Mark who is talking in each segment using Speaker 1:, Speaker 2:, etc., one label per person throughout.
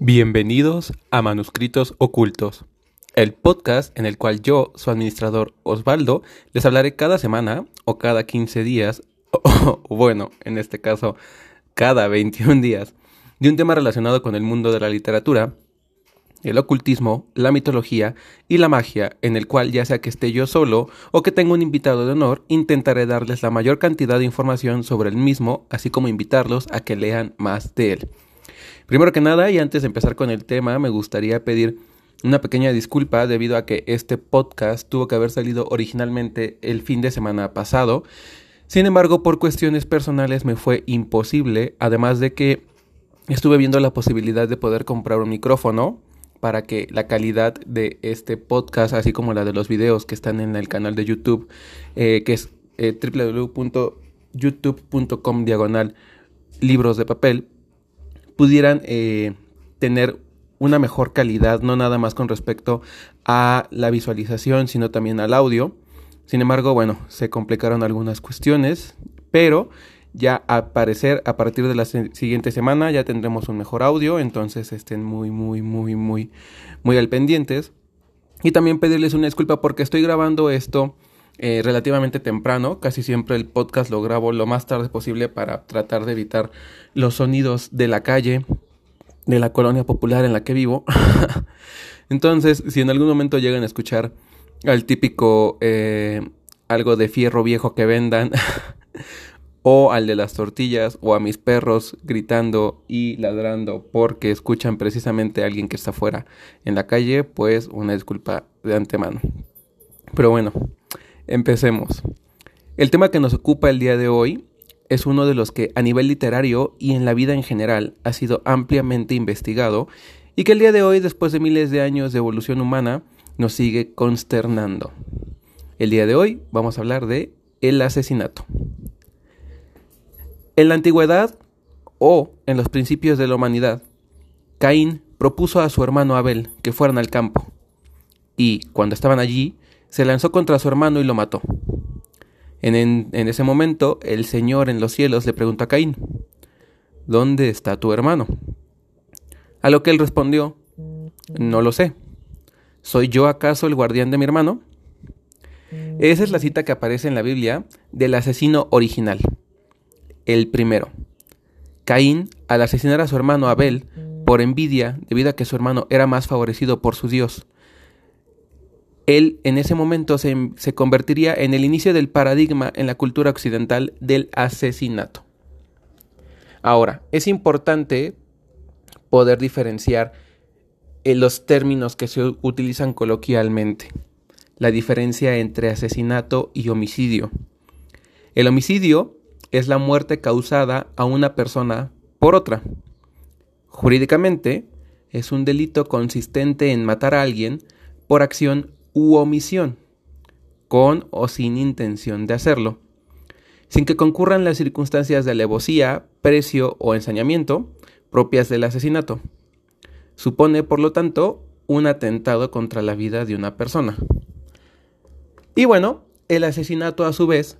Speaker 1: Bienvenidos a Manuscritos Ocultos, el podcast en el cual yo, su administrador Osvaldo, les hablaré cada semana o cada 15 días, o bueno, en este caso, cada 21 días, de un tema relacionado con el mundo de la literatura, el ocultismo, la mitología y la magia, en el cual ya sea que esté yo solo o que tenga un invitado de honor, intentaré darles la mayor cantidad de información sobre el mismo, así como invitarlos a que lean más de él. Primero que nada, y antes de empezar con el tema, me gustaría pedir una pequeña disculpa debido a que este podcast tuvo que haber salido originalmente el fin de semana pasado. Sin embargo, por cuestiones personales me fue imposible, además de que estuve viendo la posibilidad de poder comprar un micrófono para que la calidad de este podcast, así como la de los videos que están en el canal de YouTube, eh, que es eh, www.youtube.com diagonal libros de papel, pudieran eh, tener una mejor calidad, no nada más con respecto a la visualización, sino también al audio. Sin embargo, bueno, se complicaron algunas cuestiones, pero ya a parecer a partir de la siguiente semana ya tendremos un mejor audio, entonces estén muy, muy, muy, muy, muy al pendientes. Y también pedirles una disculpa porque estoy grabando esto eh, relativamente temprano. Casi siempre el podcast lo grabo lo más tarde posible para tratar de evitar los sonidos de la calle, de la colonia popular en la que vivo. Entonces, si en algún momento llegan a escuchar al típico eh, algo de fierro viejo que vendan, o al de las tortillas, o a mis perros gritando y ladrando porque escuchan precisamente a alguien que está afuera en la calle, pues una disculpa de antemano. Pero bueno, Empecemos. El tema que nos ocupa el día de hoy es uno de los que a nivel literario y en la vida en general ha sido ampliamente investigado y que el día de hoy, después de miles de años de evolución humana, nos sigue consternando. El día de hoy vamos a hablar de el asesinato. En la antigüedad o en los principios de la humanidad, Caín propuso a su hermano Abel que fueran al campo y, cuando estaban allí, se lanzó contra su hermano y lo mató. En, ese momento, el Señor en los cielos le preguntó a Caín, ¿Dónde está tu hermano? A lo que él respondió, No lo sé. ¿Soy yo acaso el guardián de mi hermano? Esa es la cita que aparece en la Biblia del asesino original, el primero. Caín, al asesinar a su hermano Abel, por envidia, debido a que su hermano era más favorecido por su Dios, él en ese momento se, convertiría en el inicio del paradigma en la cultura occidental del asesinato. Ahora, es importante poder diferenciar en los términos que se utilizan coloquialmente. La diferencia entre asesinato y homicidio. El homicidio es la muerte causada a una persona por otra. Jurídicamente, es un delito consistente en matar a alguien por acción u omisión, con o sin intención de hacerlo, sin que concurran las circunstancias de alevosía, precio o ensañamiento propias del asesinato. Supone, por lo tanto, un atentado contra la vida de una persona. Y bueno, el asesinato a su vez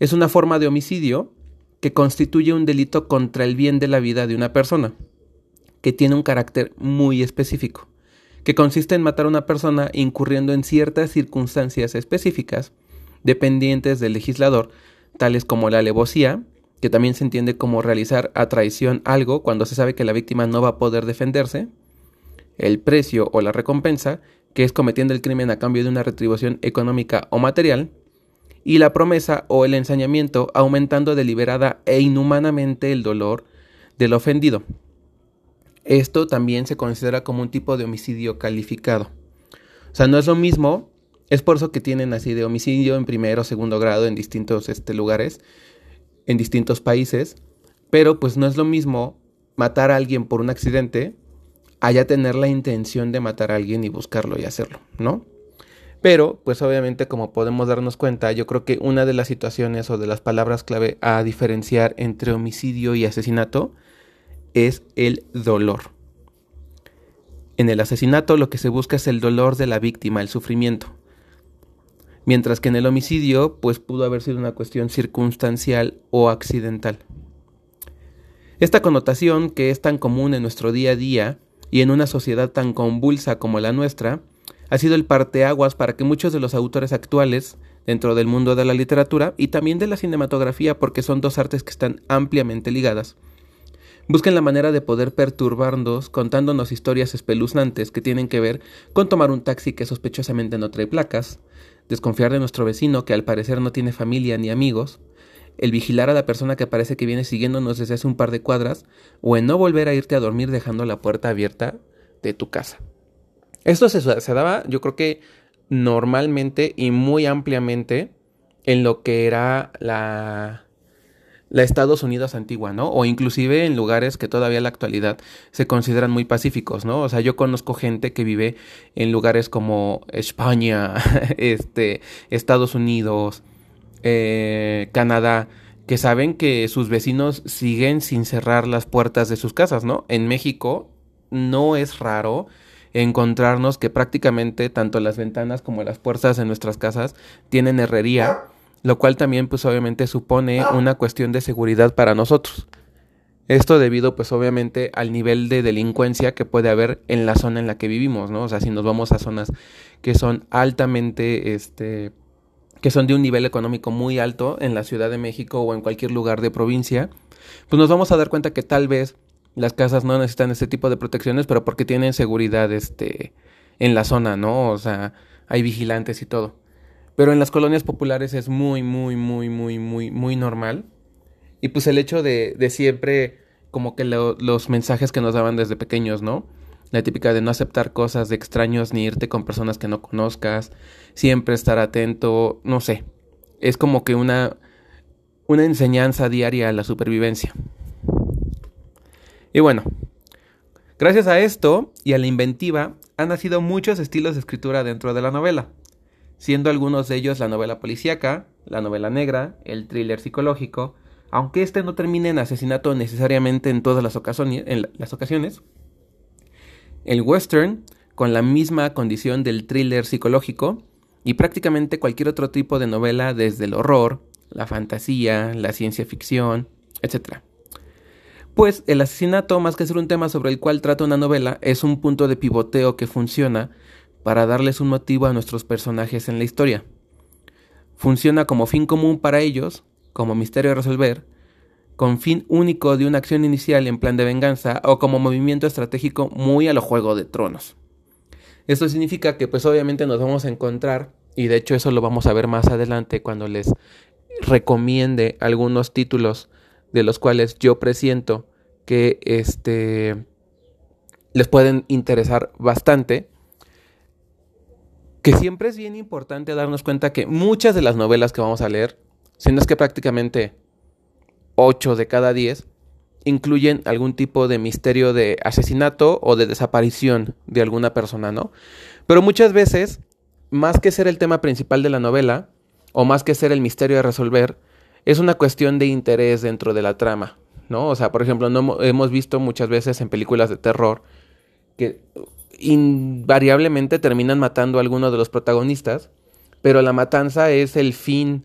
Speaker 1: es una forma de homicidio que constituye un delito contra el bien de la vida de una persona, que tiene un carácter muy específico que consiste en matar a una persona incurriendo en ciertas circunstancias específicas dependientes del legislador, tales como la alevosía, que también se entiende como realizar a traición algo cuando se sabe que la víctima no va a poder defenderse, el precio o la recompensa, que es cometiendo el crimen a cambio de una retribución económica o material, y la promesa o el ensañamiento aumentando deliberada e inhumanamente el dolor del ofendido. Esto también se considera como un tipo de homicidio calificado. O sea, no es lo mismo, es por eso que tienen así de homicidio en primero o segundo grado en distintos este, lugares, en distintos países, pero pues no es lo mismo matar a alguien por un accidente allá tener la intención de matar a alguien y buscarlo y hacerlo, ¿no? Pero, pues obviamente como podemos darnos cuenta, yo creo que una de las situaciones o de las palabras clave a diferenciar entre homicidio y asesinato es el dolor. En el asesinato lo que se busca es el dolor de la víctima, el sufrimiento. Mientras que en el homicidio, pues pudo haber sido una cuestión circunstancial o accidental. Esta connotación, que es tan común en nuestro día a día y en una sociedad tan convulsa como la nuestra, ha sido el parteaguas para que muchos de los autores actuales dentro del mundo de la literatura y también de la cinematografía, porque son dos artes que están ampliamente ligadas, busquen la manera de poder perturbarnos contándonos historias espeluznantes que tienen que ver con tomar un taxi que sospechosamente no trae placas, desconfiar de nuestro vecino que al parecer no tiene familia ni amigos, el vigilar a la persona que parece que viene siguiéndonos desde hace un par de cuadras, o en no volver a irte a dormir dejando la puerta abierta de tu casa. Esto se, se daba, yo creo que normalmente y muy ampliamente en lo que era la la Estados Unidos antigua, ¿no? O inclusive en lugares que todavía en la actualidad se consideran muy pacíficos, ¿no? O sea, yo conozco gente que vive en lugares como España, este, Estados Unidos, eh, Canadá, que saben que sus vecinos siguen sin cerrar las puertas de sus casas, ¿no? En México no es raro encontrarnos que prácticamente tanto las ventanas como las puertas de nuestras casas tienen herrería lo cual también pues obviamente supone una cuestión de seguridad para nosotros. Esto debido pues obviamente al nivel de delincuencia que puede haber en la zona en la que vivimos, ¿no? O sea, si nos vamos a zonas que son altamente, este, que son de un nivel económico muy alto en la Ciudad de México o en cualquier lugar de provincia, pues nos vamos a dar cuenta que tal vez las casas no necesitan este tipo de protecciones, pero porque tienen seguridad, este, en la zona, ¿no? O sea, hay vigilantes y todo. Pero en las colonias populares es muy, muy, muy, muy, muy, muy normal. Y pues el hecho de, de siempre, como que los mensajes que nos daban desde pequeños, ¿no? La típica de no aceptar cosas de extraños ni irte con personas que no conozcas, siempre estar atento, no sé. Es como que una, una enseñanza diaria a la supervivencia. Y bueno, gracias a esto y a la inventiva han nacido muchos estilos de escritura dentro de la novela siendo algunos de ellos la novela policíaca, la novela negra, el thriller psicológico, aunque este no termine en asesinato necesariamente en todas las, ocasiones, en las ocasiones, el western, con la misma condición del thriller psicológico, y prácticamente cualquier otro tipo de novela desde el horror, la fantasía, la ciencia ficción, etc. Pues el asesinato, más que ser un tema sobre el cual trata una novela, es un punto de pivoteo que funciona para darles un motivo a nuestros personajes en la historia. Funciona como fin común para ellos, como misterio a resolver, con fin único de una acción inicial en plan de venganza o como movimiento estratégico muy a lo juego de tronos. Esto significa que pues obviamente nos vamos a encontrar, y de hecho eso lo vamos a ver más adelante cuando les recomiende algunos títulos de los cuales yo presiento que este les pueden interesar bastante que siempre es bien importante darnos cuenta que muchas de las novelas que vamos a leer, si es que prácticamente 8 de cada 10, incluyen algún tipo de misterio de asesinato o de desaparición de alguna persona, ¿no? Pero muchas veces, más que ser el tema principal de la novela, o más que ser el misterio a resolver, es una cuestión de interés dentro de la trama, ¿no? O sea, por ejemplo, no hemos visto muchas veces en películas de terror que invariablemente terminan matando a alguno de los protagonistas, pero la matanza es el fin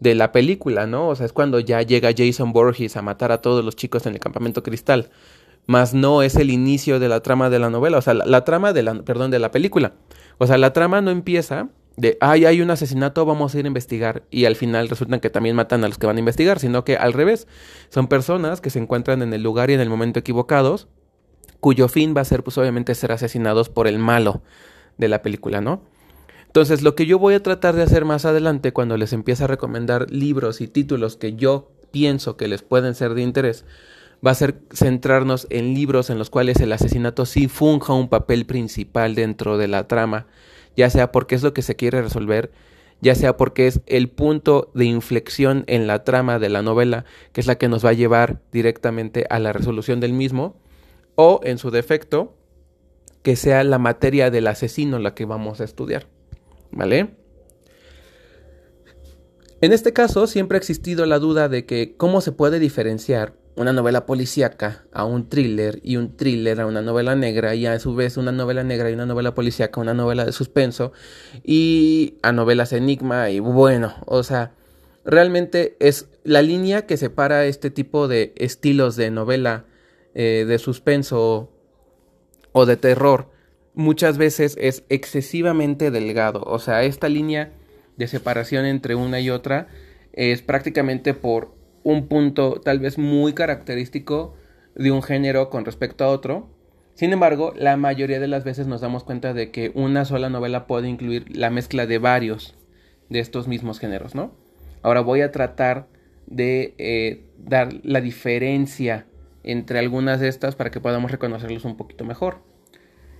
Speaker 1: de la película, ¿no? O sea, es cuando ya llega Jason Borges a matar a todos los chicos en el campamento cristal, más no es el inicio de la trama de la novela, o sea, la, trama de la, perdón, de la película. O sea, la trama no empieza de, ay, hay un asesinato, vamos a ir a investigar, y al final resultan que también matan a los que van a investigar, sino que al revés, son personas que se encuentran en el lugar y en el momento equivocados, cuyo fin va a ser pues obviamente ser asesinados por el malo de la película, ¿no? Entonces lo que yo voy a tratar de hacer más adelante cuando les empiece a recomendar libros y títulos que yo pienso que les pueden ser de interés, va a ser centrarnos en libros en los cuales el asesinato sí funja un papel principal dentro de la trama, ya sea porque es lo que se quiere resolver, ya sea porque es el punto de inflexión en la trama de la novela, que es la que nos va a llevar directamente a la resolución del mismo, o, en su defecto, que sea la materia del asesino la que vamos a estudiar. ¿Vale? En este caso siempre ha existido la duda de que cómo se puede diferenciar una novela policíaca a un thriller y un thriller a una novela negra y a su vez una novela negra y una novela policíaca una novela de suspenso y a novelas enigma y bueno, o sea, realmente es la línea que separa este tipo de estilos de novela eh, de suspenso o de terror muchas veces es excesivamente delgado. O sea, esta línea de separación entre una y otra es prácticamente por un punto tal vez muy característico de un género con respecto a otro. Sin embargo, la mayoría de las veces nos damos cuenta de que una sola novela puede incluir la mezcla de varios de estos mismos géneros, ¿no? Ahora voy a tratar de eh, dar la diferencia entre algunas de estas para que podamos reconocerlos un poquito mejor.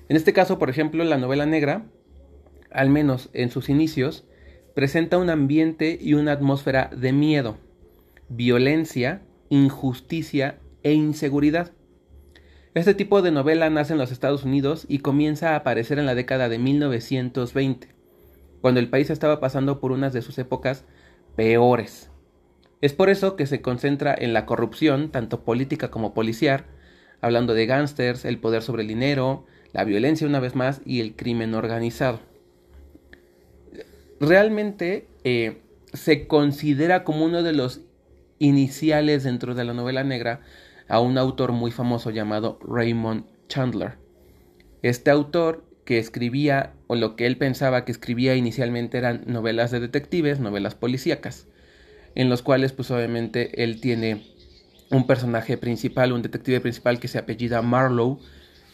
Speaker 1: En este caso, por ejemplo, la novela negra, al menos en sus inicios, presenta un ambiente y una atmósfera de miedo, violencia, injusticia e inseguridad. Este tipo de novela nace en los Estados Unidos y comienza a aparecer en la década de 1920, cuando el país estaba pasando por unas de sus épocas peores. Es por eso que se concentra en la corrupción, tanto política como policial, hablando de gángsters, el poder sobre el dinero, la violencia una vez más y el crimen organizado. Realmente eh, se considera como uno de los iniciales dentro de la novela negra a un autor muy famoso llamado Raymond Chandler. Este autor que escribía, o lo que él pensaba que escribía inicialmente eran novelas de detectives, novelas policíacas, en los cuales pues obviamente él tiene un personaje principal, un detective principal que se apellida Marlowe,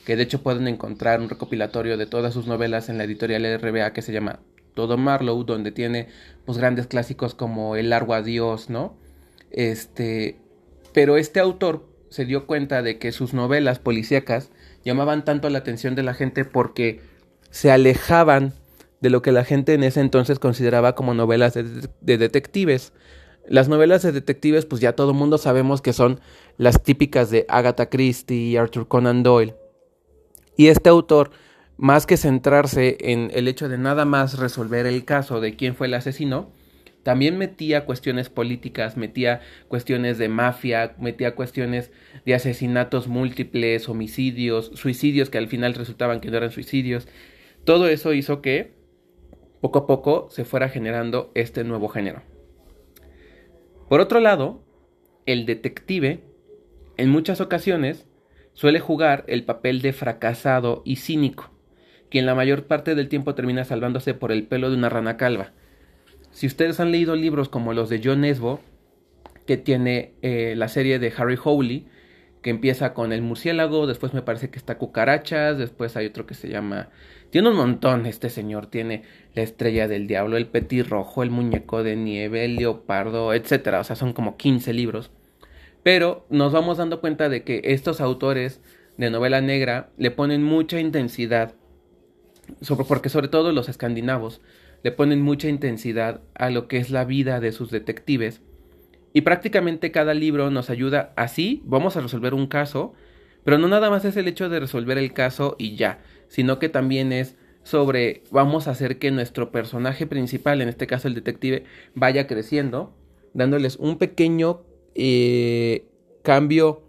Speaker 1: que de hecho pueden encontrar un recopilatorio de todas sus novelas en la editorial RBA que se llama Todo Marlowe, donde tiene pues grandes clásicos como El largo adiós, ¿no? Este, pero este autor se dio cuenta de que sus novelas policíacas llamaban tanto la atención de la gente porque se alejaban de lo que la gente en ese entonces consideraba como novelas de, de detectives. Las novelas de detectives, pues ya todo mundo sabemos que son las típicas de Agatha Christie y Arthur Conan Doyle. Y este autor, más que centrarse en el hecho de nada más resolver el caso de quién fue el asesino, también metía cuestiones políticas, metía cuestiones de mafia, metía cuestiones de asesinatos múltiples, homicidios, suicidios que al final resultaban que no eran suicidios. Todo eso hizo que poco a poco se fuera generando este nuevo género. Por otro lado, el detective en muchas ocasiones suele jugar el papel de fracasado y cínico, quien la mayor parte del tiempo termina salvándose por el pelo de una rana calva. Si ustedes han leído libros como los de John Nesbo, que tiene eh, la serie de Harry Howley, que empieza con el murciélago, después me parece que está cucarachas, después hay otro que se llama... Tiene un montón este señor, tiene la estrella del diablo, el petirrojo, el muñeco de nieve, el leopardo, etc. O sea, son como 15 libros. Pero nos vamos dando cuenta de que estos autores de novela negra le ponen mucha intensidad, sobre, porque sobre todo los escandinavos le ponen mucha intensidad a lo que es la vida de sus detectives. Y prácticamente cada libro nos ayuda así, vamos a resolver un caso, pero no nada más es el hecho de resolver el caso y ya, sino que también es sobre vamos a hacer que nuestro personaje principal, en este caso el detective, vaya creciendo, dándoles un pequeño eh, cambio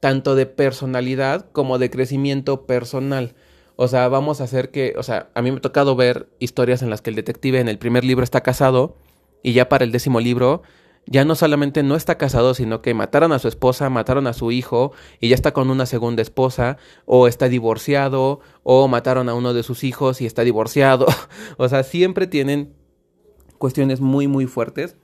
Speaker 1: tanto de personalidad como de crecimiento personal. O sea, vamos a hacer que, o sea, a mí me ha tocado ver historias en las que el detective en el primer libro está casado y ya para el décimo libro ya no solamente no está casado, sino que mataron a su esposa, mataron a su hijo y ya está con una segunda esposa, o está divorciado, o mataron a uno de sus hijos y está divorciado. o sea, siempre tienen cuestiones muy, muy fuertes,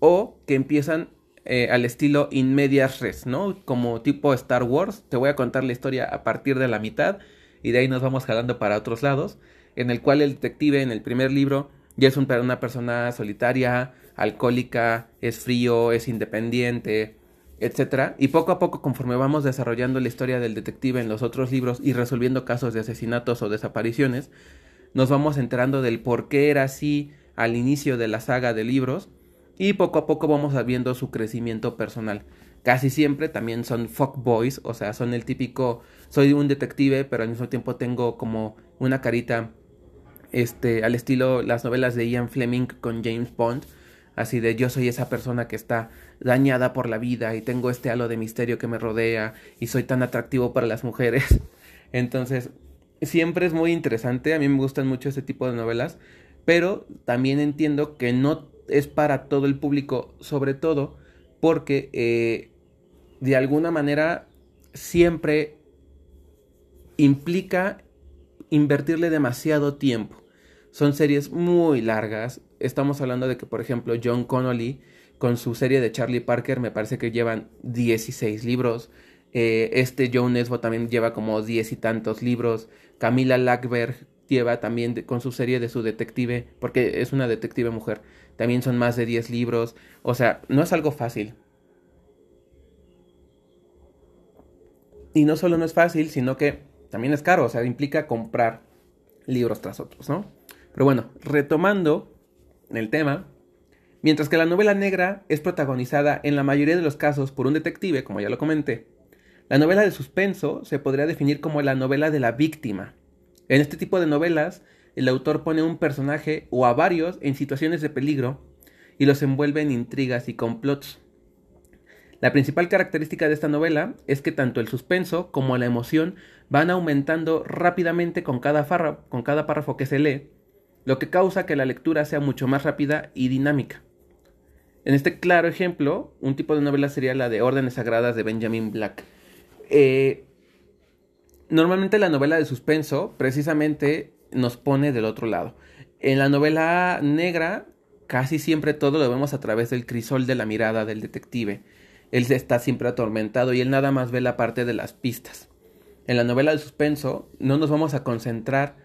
Speaker 1: o que empiezan eh, al estilo in medias res, ¿no? Como tipo Star Wars, te voy a contar la historia a partir de la mitad y de ahí nos vamos jalando para otros lados, en el cual el detective en el primer libro ya es una persona solitaria, alcohólica, es frío, es independiente, etc. Y poco a poco, conforme vamos desarrollando la historia del detective en los otros libros y resolviendo casos de asesinatos o desapariciones, nos vamos enterando del por qué era así al inicio de la saga de libros y poco a poco vamos viendo su crecimiento personal. Casi siempre también son boys, o sea, son el típico, soy un detective, pero al mismo tiempo tengo como una carita, este, al estilo las novelas de Ian Fleming con James Bond, así de yo soy esa persona que está dañada por la vida y tengo este halo de misterio que me rodea y soy tan atractivo para las mujeres. Entonces, siempre es muy interesante, a mí me gustan mucho este tipo de novelas, pero también entiendo que no es para todo el público, sobre todo porque eh, de alguna manera siempre implica invertirle demasiado tiempo. Son series muy largas. Estamos hablando de que, por ejemplo, John Connolly, con su serie de Charlie Parker, me parece que llevan 16 libros. Eh, este Joe Nesbo también lleva como diez y tantos libros. Camila Lackberg lleva también con su serie de su detective, porque es una detective mujer, también son más de 10 libros. O sea, no es algo fácil. Y no solo no es fácil, sino que también es caro, o sea, implica comprar libros tras otros, ¿no? Pero bueno, retomando el tema, mientras que la novela negra es protagonizada en la mayoría de los casos por un detective, como ya lo comenté, la novela de suspenso se podría definir como la novela de la víctima. En este tipo de novelas, el autor pone un personaje o a varios en situaciones de peligro y los envuelve en intrigas y complots. La principal característica de esta novela es que tanto el suspenso como la emoción van aumentando rápidamente con cada, con cada párrafo que se lee, lo que causa que la lectura sea mucho más rápida y dinámica. En este claro ejemplo, un tipo de novela sería la de Órdenes Sagradas de Benjamin Black. Eh, normalmente la novela de suspenso precisamente nos pone del otro lado. En la novela negra casi siempre todo lo vemos a través del crisol de la mirada del detective. Él está siempre atormentado y él nada más ve la parte de las pistas. En la novela de suspenso no nos vamos a concentrar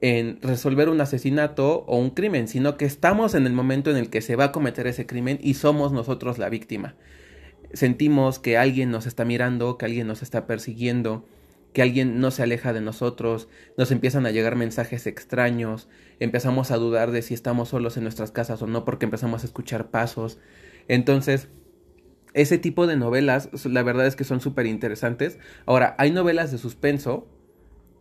Speaker 1: en resolver un asesinato o un crimen, sino que estamos en el momento en el que se va a cometer ese crimen y somos nosotros la víctima sentimos que alguien nos está mirando, que alguien nos está persiguiendo, que alguien no se aleja de nosotros, nos empiezan a llegar mensajes extraños, empezamos a dudar de si estamos solos en nuestras casas o no porque empezamos a escuchar pasos. Entonces, ese tipo de novelas, la verdad es que son súper interesantes. Ahora, hay novelas de suspenso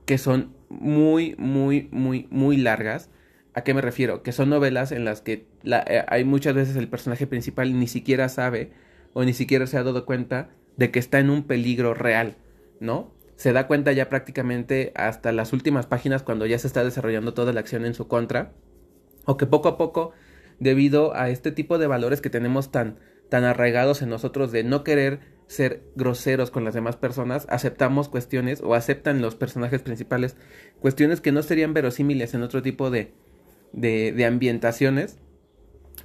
Speaker 1: que son muy, muy, muy, muy largas. ¿A qué me refiero? Que son novelas en las que eh, hay muchas veces el personaje principal ni siquiera sabe o ni siquiera se ha dado cuenta de que está en un peligro real, ¿no? Se da cuenta ya prácticamente hasta las últimas páginas cuando ya se está desarrollando toda la acción en su contra, o que poco a poco, debido a este tipo de valores que tenemos tan, tan arraigados en nosotros de no querer ser groseros con las demás personas, aceptamos cuestiones o aceptan los personajes principales cuestiones que no serían verosímiles en otro tipo de, de, de ambientaciones,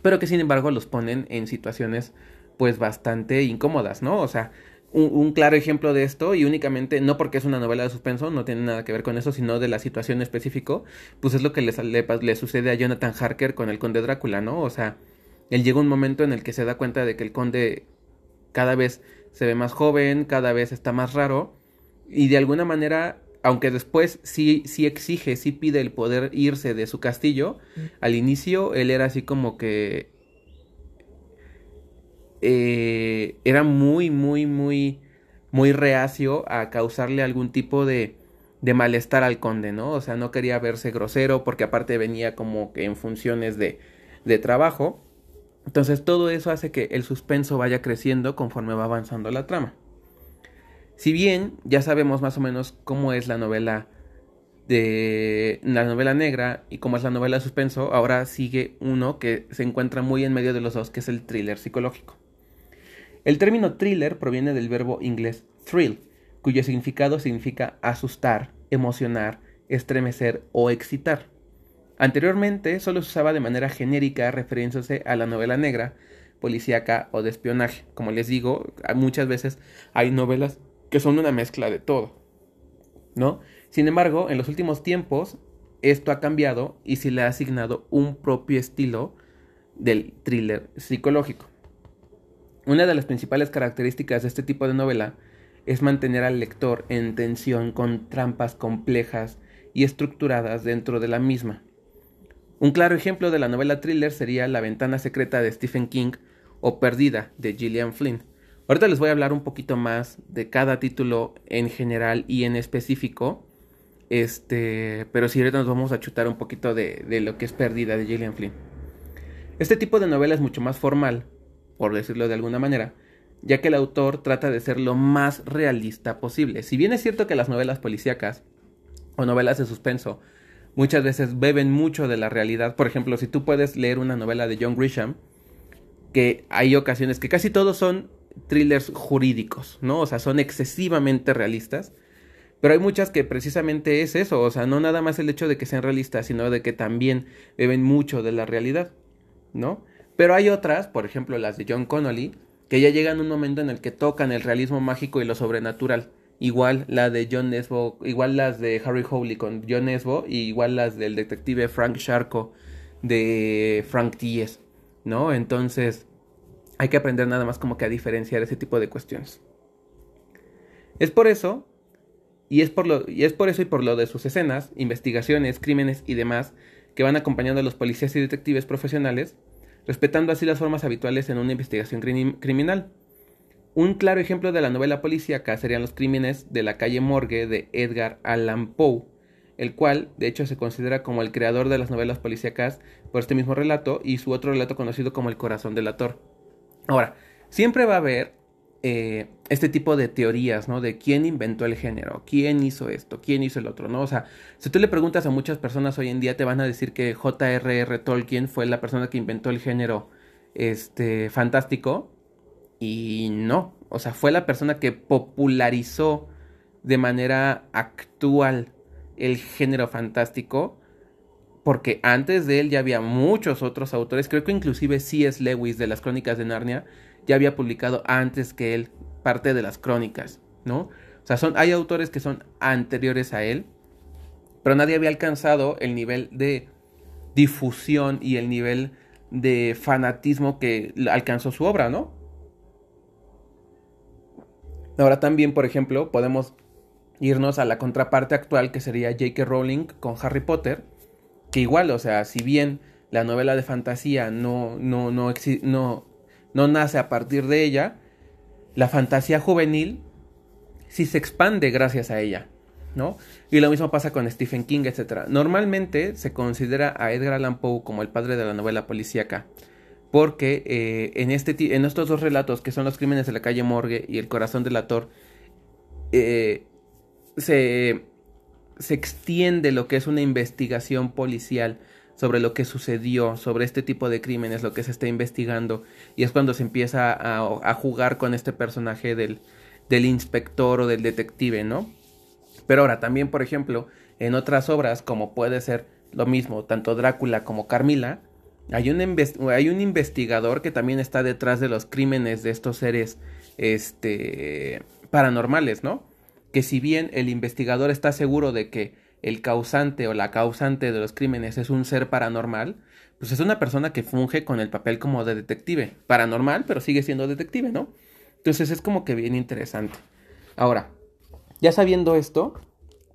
Speaker 1: pero que sin embargo los ponen en situaciones pues bastante incómodas, ¿no? O sea, un, claro ejemplo de esto, y únicamente, no porque es una novela de suspenso, no tiene nada que ver con eso, sino de la situación específico, pues es lo que le, le, sucede a Jonathan Harker con el conde Drácula, ¿no? O sea, él llega un momento en el que se da cuenta de que el conde cada vez se ve más joven, cada vez está más raro, y de alguna manera, aunque después sí, sí exige, sí pide el poder irse de su castillo, al inicio él era así como que eh, era muy, muy, muy, muy reacio a causarle algún tipo de, de malestar al conde, ¿no? O sea, no quería verse grosero porque aparte venía como que en funciones de, de trabajo. Entonces todo eso hace que el suspenso vaya creciendo conforme va avanzando la trama. Si bien ya sabemos más o menos cómo es la novela de la novela negra y cómo es la novela de suspenso, ahora sigue uno que se encuentra muy en medio de los dos, que es el thriller psicológico. El término thriller proviene del verbo inglés thrill, cuyo significado significa asustar, emocionar, estremecer o excitar. Anteriormente solo se usaba de manera genérica refiriéndose a la novela negra, policíaca o de espionaje. Como les digo, muchas veces hay novelas que son una mezcla de todo. ¿No? Sin embargo, en los últimos tiempos esto ha cambiado y se le ha asignado un propio estilo del thriller psicológico. Una de las principales características de este tipo de novela es mantener al lector en tensión con trampas complejas y estructuradas dentro de la misma. Un claro ejemplo de la novela thriller sería La ventana secreta de Stephen King o Perdida de Gillian Flynn. Ahorita les voy a hablar un poquito más de cada título en general y en específico. Este, pero si ahorita nos vamos a chutar un poquito de, de lo que es Perdida de Gillian Flynn. Este tipo de novela es mucho más formal, por decirlo de alguna manera, ya que el autor trata de ser lo más realista posible. Si bien es cierto que las novelas policíacas o novelas de suspenso muchas veces beben mucho de la realidad, por ejemplo, si tú puedes leer una novela de John Grisham, que hay ocasiones que casi todos son thrillers jurídicos, ¿no? O sea, son excesivamente realistas, Pero hay muchas que precisamente es eso, o sea, no nada más el hecho de que sean realistas, sino de que también beben mucho de la realidad, ¿no? Pero hay otras, por ejemplo las de John Connolly, que ya llegan a un momento en el que tocan el realismo mágico y lo sobrenatural. Igual la de John Nesbo, igual las de Harry Howley con John Nesbo, y igual las del detective Frank Sharko de Frank Tíez, ¿no? Entonces, hay que aprender nada más como que a diferenciar ese tipo de cuestiones. Es por eso, y es por, lo, y es por eso y por lo de sus escenas, investigaciones, crímenes y demás, que van acompañando a los policías y detectives profesionales, respetando así las formas habituales en una investigación criminal. Un claro ejemplo de la novela policíaca serían los crímenes de la calle Morgue de Edgar Allan Poe, el cual de hecho se considera como el creador de las novelas policíacas por este mismo relato y su otro relato conocido como El corazón del ator. Ahora, siempre va a haber eh, este tipo de teorías, ¿no? De quién inventó el género, quién hizo esto, quién hizo el otro, ¿no? O sea, si tú le preguntas a muchas personas hoy en día, te van a decir que J.R.R. Tolkien fue la persona que inventó el género este, fantástico. Y no, o sea, fue la persona que popularizó de manera actual el género fantástico. Porque antes de él ya había muchos otros autores, creo que inclusive C.S. Lewis de las Crónicas de Narnia ya había publicado antes que él parte de las crónicas, ¿no? O sea, son, hay autores que son anteriores a él, pero nadie había alcanzado el nivel de difusión y el nivel de fanatismo que alcanzó su obra, ¿no? Ahora también, por ejemplo, podemos irnos a la contraparte actual que sería J.K. Rowling con Harry Potter, que igual, o sea, si bien la novela de fantasía no, no, no, no, no nace a partir de ella, la fantasía juvenil sí se expande gracias a ella, ¿no? Y lo mismo pasa con Stephen King, etc. Normalmente se considera a Edgar Allan Poe como el padre de la novela policíaca, porque eh, en, este, en estos dos relatos, que son Los crímenes de la calle Morgue y El corazón del ator, eh, se, se extiende lo que es una investigación policial sobre lo que sucedió, sobre este tipo de crímenes, lo que se está investigando, y es cuando se empieza a, jugar con este personaje del, del inspector o del detective, ¿no? Pero ahora también, por ejemplo, en otras obras, como puede ser lo mismo, tanto Drácula como Carmila, hay un, hay un investigador que también está detrás de los crímenes de estos seres este, paranormales, ¿no? Que si bien el investigador está seguro de que el causante o la causante de los crímenes es un ser paranormal, pues es una persona que funge con el papel como de detective. Paranormal, pero sigue siendo detective, ¿no? Entonces es como que bien interesante. Ahora, ya sabiendo esto,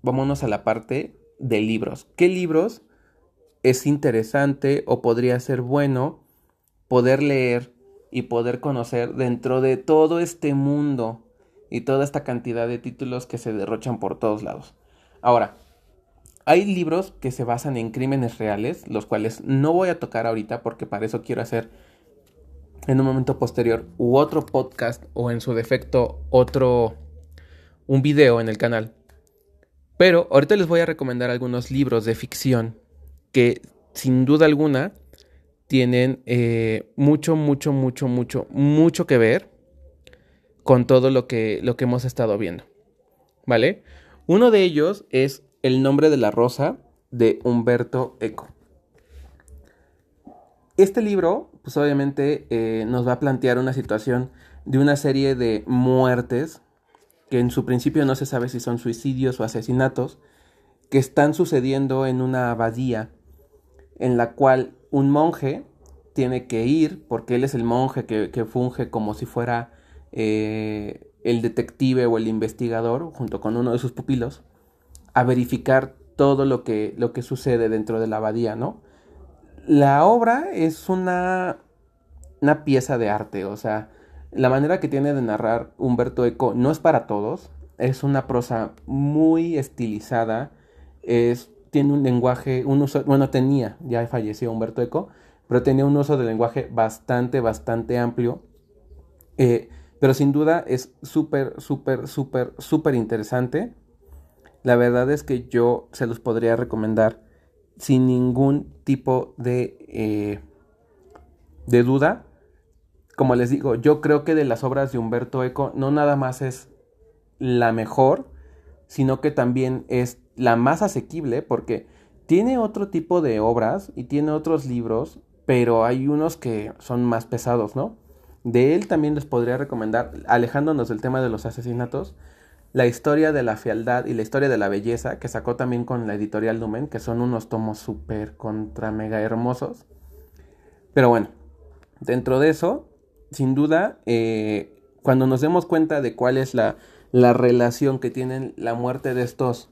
Speaker 1: vámonos a la parte de libros. ¿Qué libros es interesante o podría ser bueno poder leer y poder conocer dentro de todo este mundo y toda esta cantidad de títulos que se derrochan por todos lados? Ahora, hay libros que se basan en crímenes reales, los cuales no voy a tocar ahorita porque para eso quiero hacer en un momento posterior u otro podcast o en su defecto otro un video en el canal. Pero ahorita les voy a recomendar algunos libros de ficción que sin duda alguna tienen eh, mucho, mucho, mucho, mucho, mucho que ver con todo lo que, lo que hemos estado viendo. ¿Vale? Uno de ellos es el nombre de la rosa de Humberto Eco. Este libro, pues obviamente eh, nos va a plantear una situación de una serie de muertes que en su principio no se sabe si son suicidios o asesinatos, que están sucediendo en una abadía en la cual un monje tiene que ir, porque él es el monje que, funge como si fuera eh, el detective o el investigador, junto con uno de sus pupilos, a verificar todo lo que, lo que sucede dentro de la abadía, ¿no? La obra es una, una pieza de arte, o sea, la manera que tiene de narrar Humberto Eco no es para todos, es una prosa muy estilizada, es, tiene un lenguaje, un uso, bueno, tenía, ya falleció Humberto Eco, pero tenía un uso de lenguaje bastante, bastante amplio. Eh, pero sin duda es súper, súper, súper, súper interesante. La verdad es que yo se los podría recomendar sin ningún tipo de, eh, de duda. Como les digo, yo creo que de las obras de Humberto Eco no nada más es la mejor, sino que también es la más asequible porque tiene otro tipo de obras y tiene otros libros, pero hay unos que son más pesados, ¿no? De él también les podría recomendar, alejándonos del tema de los asesinatos, la historia de la fealdad y la historia de la belleza, que sacó también con la editorial Lumen, que son unos tomos súper contra mega hermosos. Pero bueno, dentro de eso, sin duda, eh, cuando nos demos cuenta de cuál es la, la relación que tienen la muerte de estos,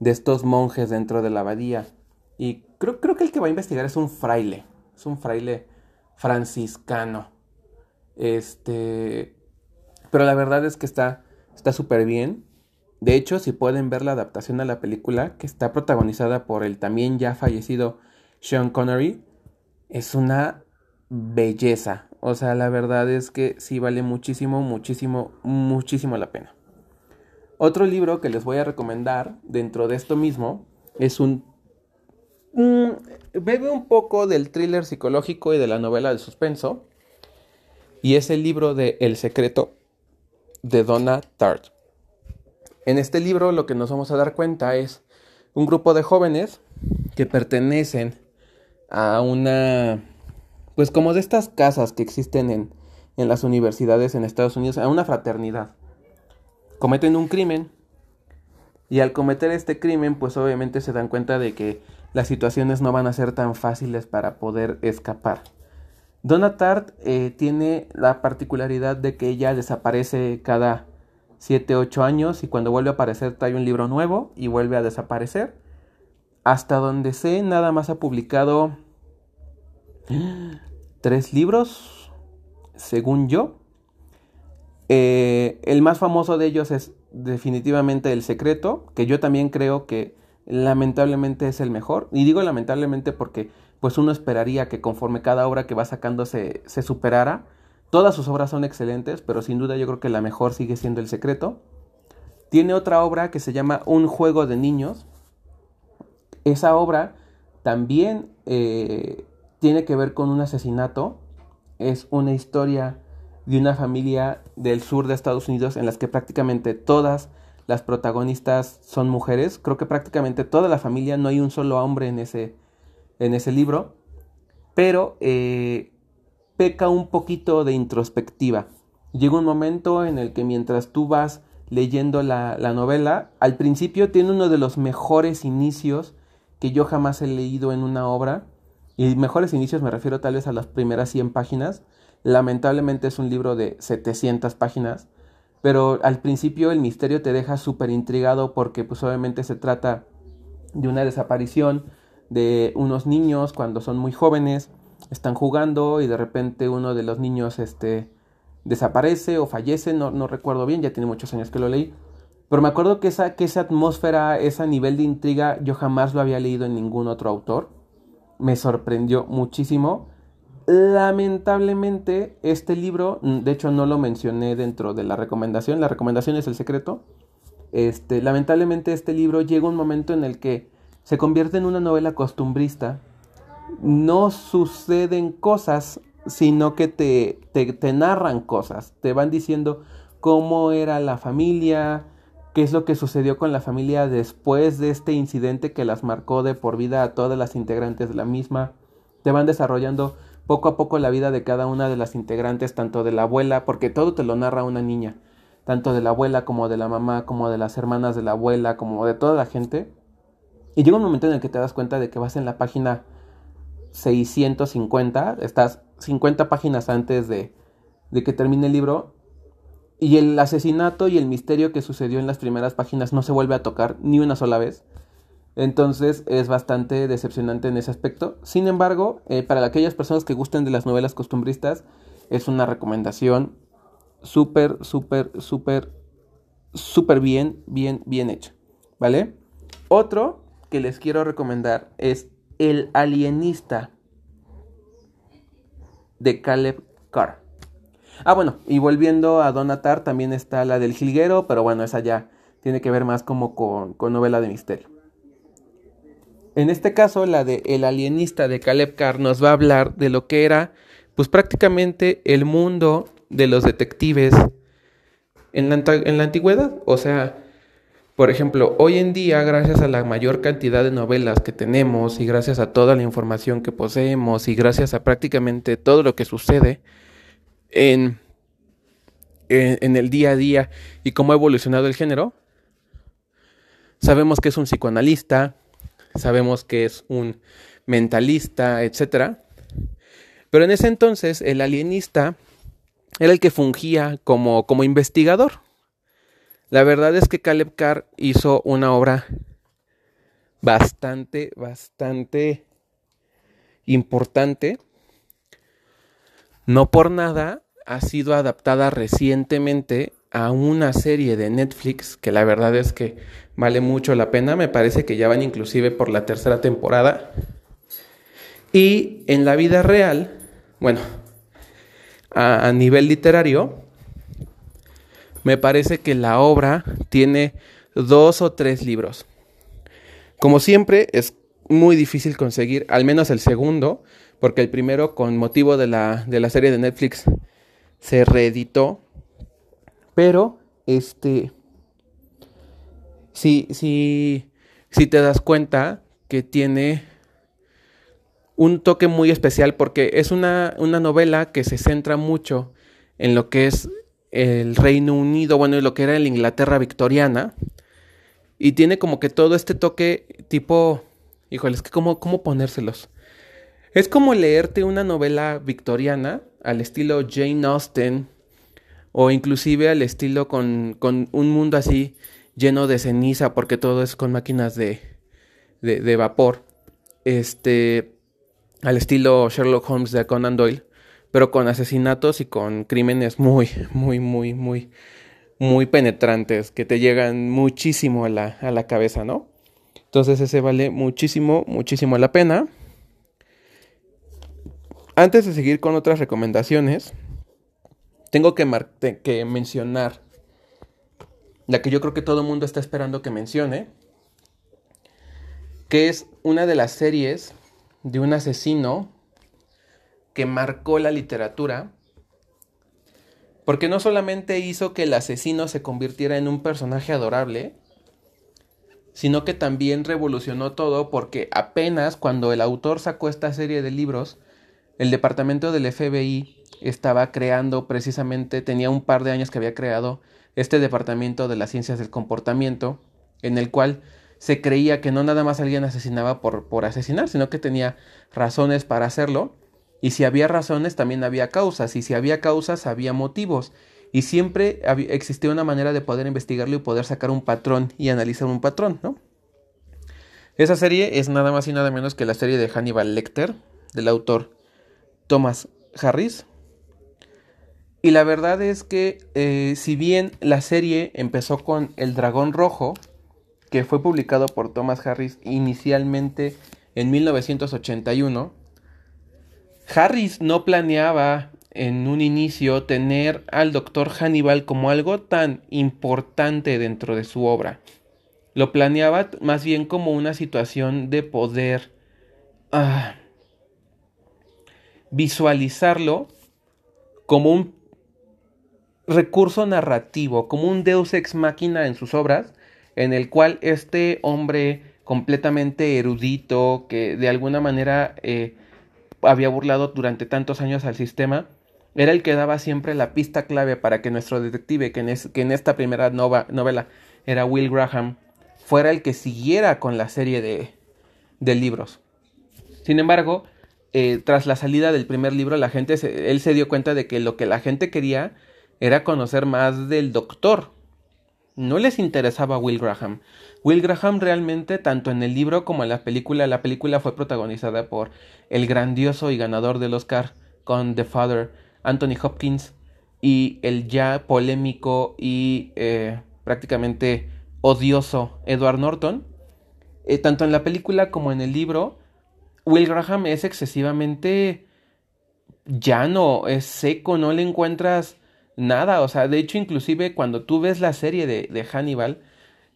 Speaker 1: de estos monjes dentro de la abadía, y creo, creo que el que va a investigar es un fraile, es un fraile franciscano este, pero la verdad es que está súper bien. De hecho, si pueden ver la adaptación a la película, que está protagonizada por el también ya fallecido Sean Connery, es una belleza. O sea, la verdad es que sí vale muchísimo, muchísimo, muchísimo la pena. Otro libro que les voy a recomendar dentro de esto mismo es un... bebe un poco del thriller psicológico y de la novela de suspenso y es el libro de El secreto de Donna Tartt. En este libro lo que nos vamos a dar cuenta es un grupo de jóvenes que pertenecen a una, pues como de estas casas que existen en, en las universidades en Estados Unidos, a una fraternidad. Cometen un crimen y al cometer este crimen pues obviamente se dan cuenta de que las situaciones no van a ser tan fáciles para poder escapar. Donna eh, tiene la particularidad de que ella desaparece cada 7, 8 años y cuando vuelve a aparecer trae un libro nuevo y vuelve a desaparecer. Hasta donde sé, nada más ha publicado tres libros, según yo. Eh, el más famoso de ellos es definitivamente El Secreto, que yo también creo que lamentablemente es el mejor. Y digo lamentablemente porque pues uno esperaría que conforme cada obra que va sacando se, superara. Todas sus obras son excelentes, pero sin duda yo creo que la mejor sigue siendo El Secreto. Tiene otra obra que se llama Un juego de niños. Esa obra también eh, tiene que ver con un asesinato. Es una historia de una familia del sur de Estados Unidos en las que prácticamente todas las protagonistas son mujeres. Creo que prácticamente toda la familia, no hay un solo hombre en ese, en ese libro, pero eh, peca un poquito de introspectiva. Llega un momento en el que mientras tú vas leyendo la, la, novela, al principio tiene uno de los mejores inicios que yo jamás he leído en una obra. Y mejores inicios me refiero tal vez a las primeras 100 páginas. Lamentablemente es un libro de 700 páginas. Pero al principio el misterio te deja súper intrigado porque pues obviamente se trata de una desaparición de unos niños cuando son muy jóvenes, están jugando y de repente uno de los niños este, desaparece o fallece, no, no recuerdo bien, ya tiene muchos años que lo leí. Pero me acuerdo que esa, que esa atmósfera, ese nivel de intriga, yo jamás lo había leído en ningún otro autor. Me sorprendió muchísimo. Lamentablemente, este libro, de hecho no lo mencioné dentro de la recomendación, la recomendación es el secreto. Este, lamentablemente este libro llega un momento en el que se convierte en una novela costumbrista, no suceden cosas, sino que te, te, narran cosas, te van diciendo cómo era la familia, qué es lo que sucedió con la familia después de este incidente que las marcó de por vida a todas las integrantes de la misma. Te van desarrollando poco a poco la vida de cada una de las integrantes, tanto de la abuela, porque todo te lo narra una niña, tanto de la abuela como de la mamá, como de las hermanas de la abuela, como de toda la gente. Y llega un momento en el que te das cuenta de que vas en la página 650, estás 50 páginas antes de, de que termine el libro y el asesinato y el misterio que sucedió en las primeras páginas no se vuelve a tocar ni una sola vez. Entonces es bastante decepcionante en ese aspecto. Sin embargo, eh, para aquellas personas que gusten de las novelas costumbristas, es una recomendación súper, súper, súper, súper bien, bien, bien hecha. ¿Vale? Otro que les quiero recomendar es El alienista de Caleb Carr. Ah, bueno, y volviendo a Donatar, también está la del jilguero, pero bueno, esa ya tiene que ver más como con, con novela de misterio. En este caso, la de El alienista de Caleb Carr nos va a hablar de lo que era, pues prácticamente el mundo de los detectives en la, en la antigüedad. O sea, Por ejemplo, hoy en día, gracias a la mayor cantidad de novelas que tenemos y gracias a toda la información que poseemos y gracias a prácticamente todo lo que sucede en, en, el día a día y cómo ha evolucionado el género, sabemos que es un psicoanalista, sabemos que es un mentalista, etc. Pero en ese entonces el alienista era el que fungía como, como investigador. La verdad es que Caleb Carr hizo una obra bastante, bastante importante. No por nada ha sido adaptada recientemente a una serie de Netflix que la verdad es que vale mucho la pena. Me parece que ya van inclusive por la tercera temporada. Y en la vida real, bueno, a, nivel literario, me parece que la obra tiene dos o tres libros. Como siempre, es muy difícil conseguir, al menos el segundo, porque el primero, con motivo de la, de la serie de Netflix, se reeditó. Pero, este, si, si, si te das cuenta que tiene un toque muy especial porque es una, una novela que se centra mucho en lo que es el Reino Unido, bueno, y lo que era la Inglaterra victoriana. Y tiene como que todo este toque tipo, híjole, es que cómo, cómo ponérselos. Es como leerte una novela victoriana al estilo Jane Austen o inclusive al estilo con, con un mundo así lleno de ceniza porque todo es con máquinas de, de, vapor. Este, al estilo Sherlock Holmes de Conan Doyle pero con asesinatos y con crímenes muy, muy, muy, muy, muy penetrantes que te llegan muchísimo a la, a la cabeza, ¿no? Entonces ese vale muchísimo, muchísimo la pena. Antes de seguir con otras recomendaciones, tengo que, mencionar la que yo creo que todo el mundo está esperando que mencione, que es una de las series de un asesino que marcó la literatura, porque no solamente hizo que el asesino se convirtiera en un personaje adorable, sino que también revolucionó todo porque apenas cuando el autor sacó esta serie de libros, el departamento del FBI estaba creando precisamente, tenía un par de años que había creado este departamento de las ciencias del comportamiento, en el cual se creía que no nada más alguien asesinaba por, por asesinar, sino que tenía razones para hacerlo y si había razones, también había causas. Y si había causas, había motivos. Y siempre existía una manera de poder investigarlo y poder sacar un patrón y analizar un patrón, ¿no? Esa serie es nada más y nada menos que la serie de Hannibal Lecter, del autor Thomas Harris. Y la verdad es que eh, si bien la serie empezó con El Dragón Rojo, que fue publicado por Thomas Harris inicialmente en 1981, Harris no planeaba en un inicio tener al doctor Hannibal como algo tan importante dentro de su obra. Lo planeaba más bien como una situación de poder ah, visualizarlo como un recurso narrativo, como un deus ex machina en sus obras, en el cual este hombre completamente erudito, que de alguna manera eh, había burlado durante tantos años al sistema, era el que daba siempre la pista clave para que nuestro detective, que en, esta primera novela era Will Graham, fuera el que siguiera con la serie de, de libros. Sin embargo, eh, tras la salida del primer libro, la gente él se dio cuenta de que lo que la gente quería era conocer más del doctor. No les interesaba Will Graham. Will Graham realmente, tanto en el libro como en la película, la película fue protagonizada por el grandioso y ganador del Oscar con The Father, Anthony Hopkins, y el ya polémico y eh, prácticamente odioso Edward Norton. Eh, tanto en la película como en el libro, Will Graham es excesivamente llano, es seco, no le encuentras nada. O sea, de hecho, inclusive cuando tú ves la serie de, de Hannibal,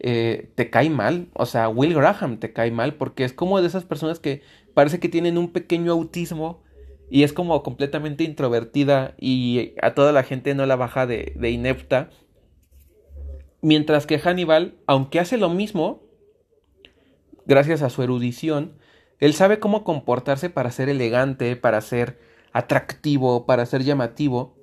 Speaker 1: eh, te cae mal. O sea, Will Graham te cae mal porque es como de esas personas que parece que tienen un pequeño autismo y es como completamente introvertida y a toda la gente no la baja de, inepta. Mientras que Hannibal, aunque hace lo mismo, gracias a su erudición, él sabe cómo comportarse para ser elegante, para ser atractivo, para ser llamativo.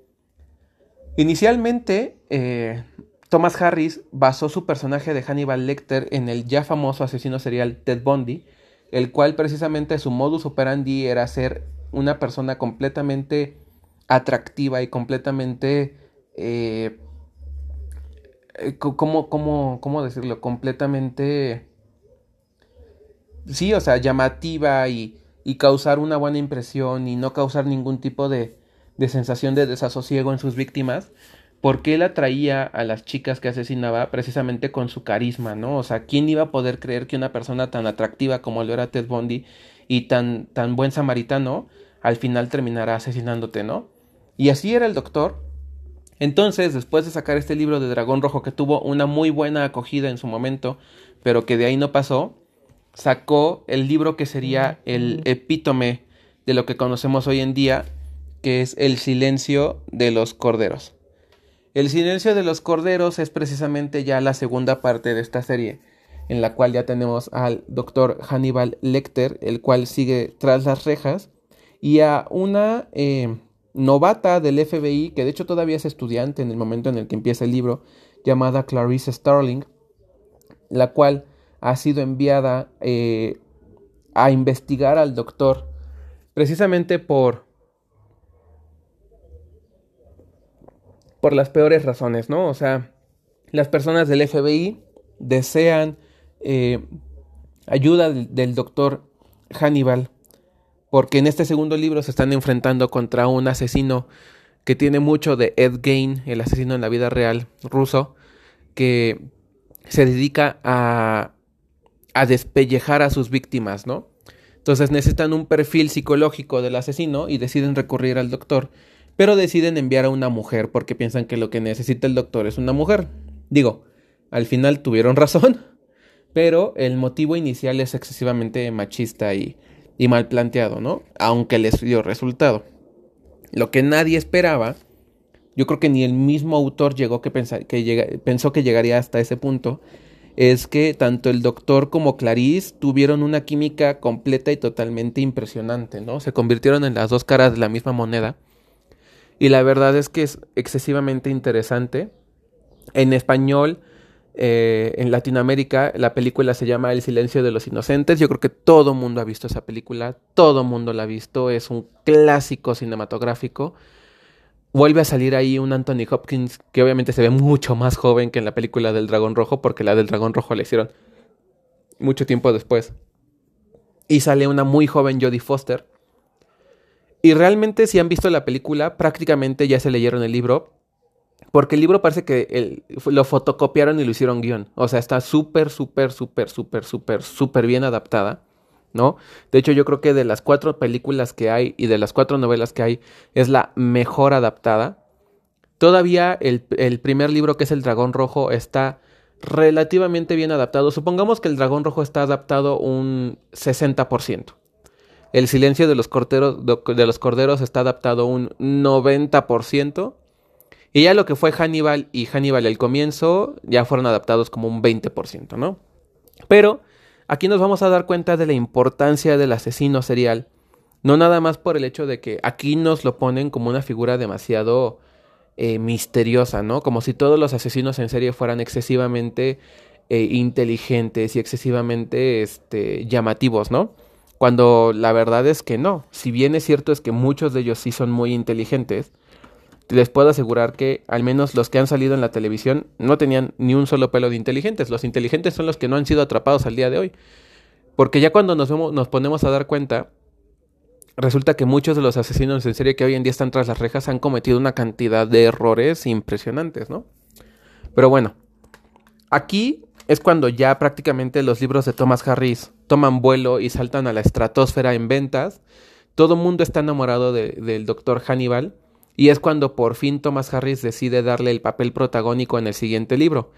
Speaker 1: Inicialmente, eh, Thomas Harris basó su personaje de Hannibal Lecter en el ya famoso asesino serial Ted Bundy, el cual precisamente su modus operandi era ser una persona completamente atractiva y completamente... Eh, ¿cómo, cómo, ¿Cómo decirlo? Completamente... Sí, o sea, llamativa y, y causar una buena impresión y no causar ningún tipo de, de sensación de desasosiego en sus víctimas, porque él atraía a las chicas que asesinaba precisamente con su carisma, ¿no? O sea, ¿quién iba a poder creer que una persona tan atractiva como lo era Ted Bundy y tan, tan buen samaritano al final terminará asesinándote, ¿no? Y así era el doctor. Entonces, después de sacar este libro de Dragón Rojo que tuvo una muy buena acogida en su momento, pero que de ahí no pasó, sacó el libro que sería el epítome de lo que conocemos hoy en día, que es El silencio de los corderos. El silencio de los corderos es precisamente ya la segunda parte de esta serie, en la cual ya tenemos al doctor Hannibal Lecter, el cual sigue tras las rejas, y a una eh, novata del FBI, que de hecho todavía es estudiante en el momento en el que empieza el libro, llamada Clarice Starling, la cual ha sido enviada eh, a investigar al doctor precisamente por por las peores razones, ¿no? O sea, las personas del FBI desean eh, ayuda del, doctor Hannibal porque en este segundo libro se están enfrentando contra un asesino que tiene mucho de Ed Gain, el asesino en la vida real ruso, que se dedica a a despellejar a sus víctimas, ¿no? Entonces necesitan un perfil psicológico del asesino y deciden recurrir al doctor, pero deciden enviar a una mujer porque piensan que lo que necesita el doctor es una mujer. Digo, al final tuvieron razón, pero el motivo inicial es excesivamente machista y, mal planteado, ¿no? Aunque les dio resultado. Lo que nadie esperaba, yo creo que ni el mismo autor llegó que, que pensó que llegaría hasta ese punto, es que tanto el doctor como Clarice tuvieron una química completa y totalmente impresionante, ¿no? Se convirtieron en las dos caras de la misma moneda. Y la verdad es que es excesivamente interesante. En español, eh, en Latinoamérica, la película se llama El silencio de los inocentes. Yo creo que todo mundo ha visto esa película, todo mundo la ha visto, es un clásico cinematográfico vuelve a salir ahí un Anthony Hopkins que obviamente se ve mucho más joven que en la película del Dragón Rojo, porque la del Dragón Rojo la hicieron mucho tiempo después. Y sale una muy joven Jodie Foster. Y realmente si han visto la película, prácticamente ya se leyeron el libro. Porque el libro parece que lo fotocopiaron y lo hicieron guion. O sea, está súper, súper, súper, súper, súper, súper bien adaptada. ¿no? De hecho, yo creo que de las cuatro películas que hay y de las cuatro novelas que hay, es la mejor adaptada. Todavía el, primer libro, que es El Dragón Rojo, está relativamente bien adaptado. Supongamos que el Dragón Rojo está adaptado un 60%. El Silencio de los, corderos, está adaptado un 90%. Y ya lo que fue Hannibal y Hannibal el comienzo ya fueron adaptados como un 20%, ¿no? Pero Aquí nos vamos a dar cuenta de la importancia del asesino serial, no nada más por el hecho de que aquí nos lo ponen como una figura demasiado eh, misteriosa, ¿no? Como si todos los asesinos en serie fueran excesivamente eh, inteligentes y excesivamente este, llamativos, ¿no? Cuando la verdad es que no. Si bien es cierto es que muchos de ellos sí son muy inteligentes, les puedo asegurar que al menos los que han salido en la televisión no tenían ni un solo pelo de inteligentes. Los inteligentes son los que no han sido atrapados al día de hoy. Porque ya cuando nos, nos ponemos a dar cuenta, resulta que muchos de los asesinos en serie que hoy en día están tras las rejas han cometido una cantidad de errores impresionantes, ¿no? Pero bueno, aquí es cuando ya prácticamente los libros de Thomas Harris toman vuelo y saltan a la estratosfera en ventas. Todo el mundo está enamorado del doctor Hannibal y es cuando por fin Thomas Harris decide darle el papel protagónico en el siguiente libro.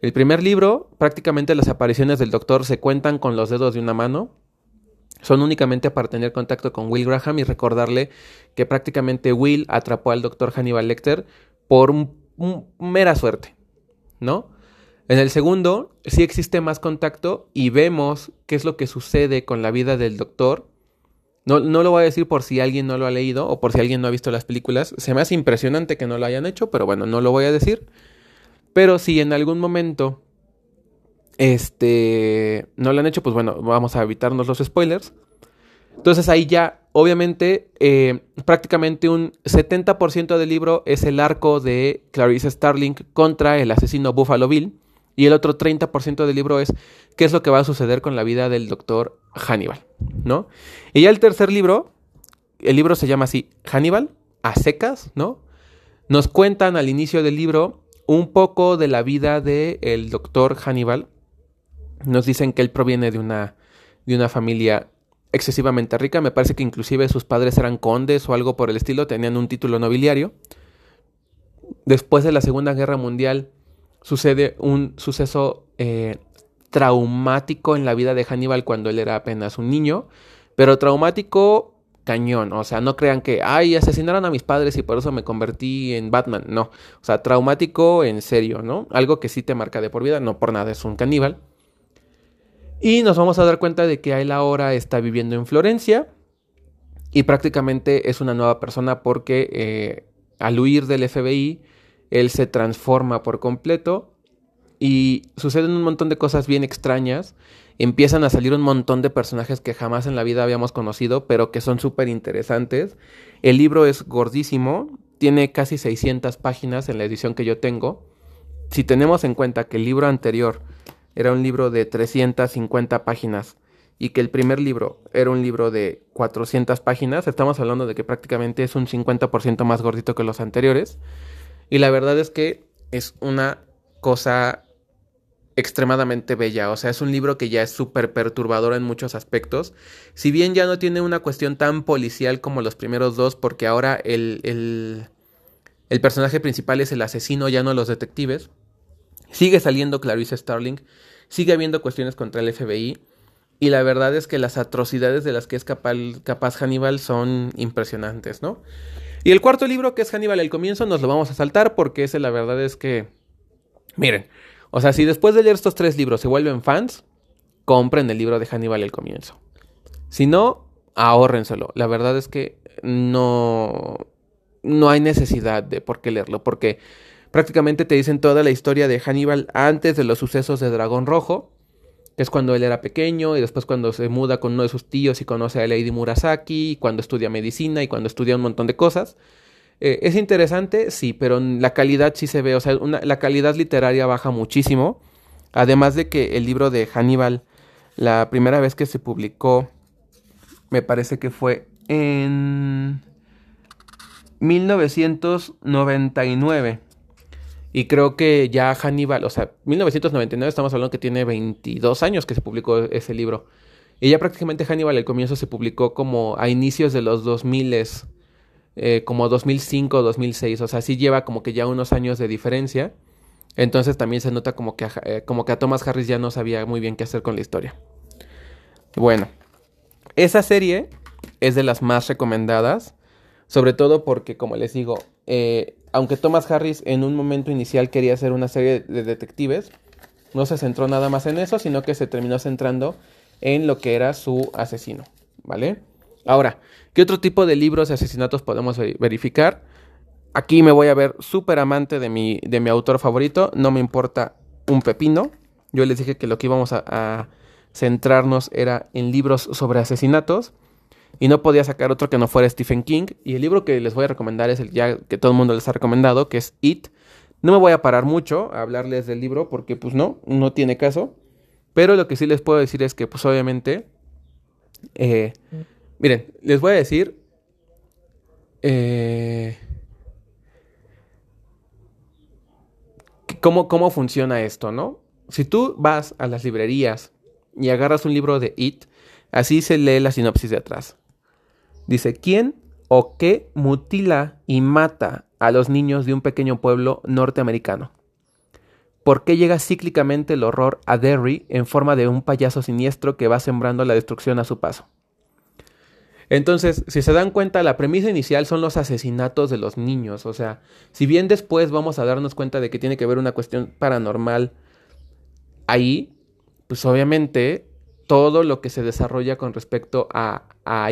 Speaker 1: El primer libro, prácticamente las apariciones del Doctor se cuentan con los dedos de una mano. Son únicamente para tener contacto con Will Graham y recordarle que prácticamente Will atrapó al Doctor Hannibal Lecter por mera suerte, ¿no? En el segundo, sí existe más contacto y vemos qué es lo que sucede con la vida del doctor. No, no, lo voy a decir por si alguien no lo ha leído o por si alguien no ha visto las películas. Se me hace impresionante que no lo hayan hecho, pero bueno, no lo voy a decir. Pero si en algún momento este, no lo han hecho, pues bueno, vamos a evitarnos los spoilers. Entonces ahí ya, obviamente, eh, prácticamente un 70% del libro es el arco de Clarice Starling contra el asesino Buffalo Bill. Y el otro 30% del libro es qué es lo que va a suceder con la vida del doctor Hannibal, ¿no? Y ya el tercer libro, el libro se llama así, Hannibal, a secas, ¿no? Nos cuentan al inicio del libro un poco de la vida del doctor Hannibal. Nos dicen que él proviene de una, de una familia excesivamente rica. Me parece que inclusive sus padres eran condes o algo por el estilo, tenían un título nobiliario. Después de la Segunda Guerra Mundial sucede un suceso eh, traumático en la vida de Hannibal cuando él era apenas un niño, pero traumático cañón, o sea, no crean que, ay, asesinaron a mis padres y por eso me convertí en Batman, no, o sea, traumático en serio, ¿no? Algo que sí te marca de por vida, no por nada es un caníbal. Y nos vamos a dar cuenta de que él ahora está viviendo en Florencia y prácticamente es una nueva persona porque eh, al huir del FBI, él se transforma por completo y suceden un montón de cosas bien extrañas. Empiezan a salir un montón de personajes que jamás en la vida habíamos conocido, pero que son súper interesantes. El libro es gordísimo, tiene casi 600 páginas en la edición que yo tengo. Si tenemos en cuenta que el libro anterior era un libro de 350 páginas y que el primer libro era un libro de 400 páginas, estamos hablando de que prácticamente es un 50% más gordito que los anteriores. Y la verdad es que es una cosa extremadamente bella, o sea, es un libro que ya es súper perturbador en muchos aspectos, si bien ya no tiene una cuestión tan policial como los primeros dos, porque ahora el, el, el personaje principal es el asesino, ya no los detectives, Sigue saliendo Clarice Starling, sigue habiendo cuestiones contra el FBI y la verdad es que las atrocidades de las que es capaz, capaz Hannibal son impresionantes, ¿no? Y el cuarto libro, que es Hannibal el comienzo, nos lo vamos a saltar porque ese la verdad es que, miren, o sea, si después de leer estos tres libros se vuelven fans, compren el libro de Hannibal el comienzo. Si no, ahórrenselo. La verdad es que no, no hay necesidad de por qué leerlo, porque Prácticamente te dicen toda la historia de Hannibal antes de los sucesos de Dragón Rojo, es cuando él era pequeño y después cuando se muda con uno de sus tíos y conoce a Lady Murasaki, y cuando estudia medicina y cuando estudia un montón de cosas. Eh, es interesante, sí, pero la calidad sí se ve, o sea, la calidad literaria baja muchísimo. Además de que el libro de Hannibal, la primera vez que se publicó, me parece que fue en 1999. Y creo que ya Hannibal, o sea, 1999 estamos hablando que tiene 22 años que se publicó ese libro. Y ya prácticamente Hannibal al comienzo se publicó como a inicios de los 2000, eh, como 2005, 2006. O sea, sí lleva como que ya unos años de diferencia. Entonces también se nota como que, eh, como que a Thomas Harris ya no sabía muy bien qué hacer con la historia. Bueno, esa serie es de las más recomendadas. Sobre todo porque, como les digo, eh, aunque Thomas Harris en un momento inicial quería hacer una serie de detectives, no se centró nada más en eso, sino que se terminó centrando en lo que era su asesino, ¿vale? Ahora, ¿qué otro tipo de libros de asesinatos podemos verificar? Aquí me voy a ver súper amante de mi, de mi autor favorito, no me importa un pepino. Yo les dije que lo que íbamos a centrarnos era en libros sobre asesinatos y no podía sacar otro que no fuera Stephen King. Y el libro que les voy a recomendar es el ya que todo el mundo les ha recomendado, que es It. No me voy a parar mucho a hablarles del libro porque pues no, no tiene caso. Pero lo que sí les puedo decir es que pues obviamente... Eh, miren, les voy a decir... Eh, cómo, cómo funciona esto, ¿no? Si tú vas a las librerías y agarras un libro de It, así se lee la sinopsis de atrás. Dice, ¿quién o qué mutila y mata a los niños de un pequeño pueblo norteamericano? ¿Por qué llega cíclicamente el horror a Derry en forma de un payaso siniestro que va sembrando la destrucción a su paso? Entonces, si se dan cuenta, la premisa inicial son los asesinatos de los niños. O sea, si bien después vamos a darnos cuenta de que tiene que haber una cuestión paranormal ahí, pues obviamente todo lo que se desarrolla con respecto a, a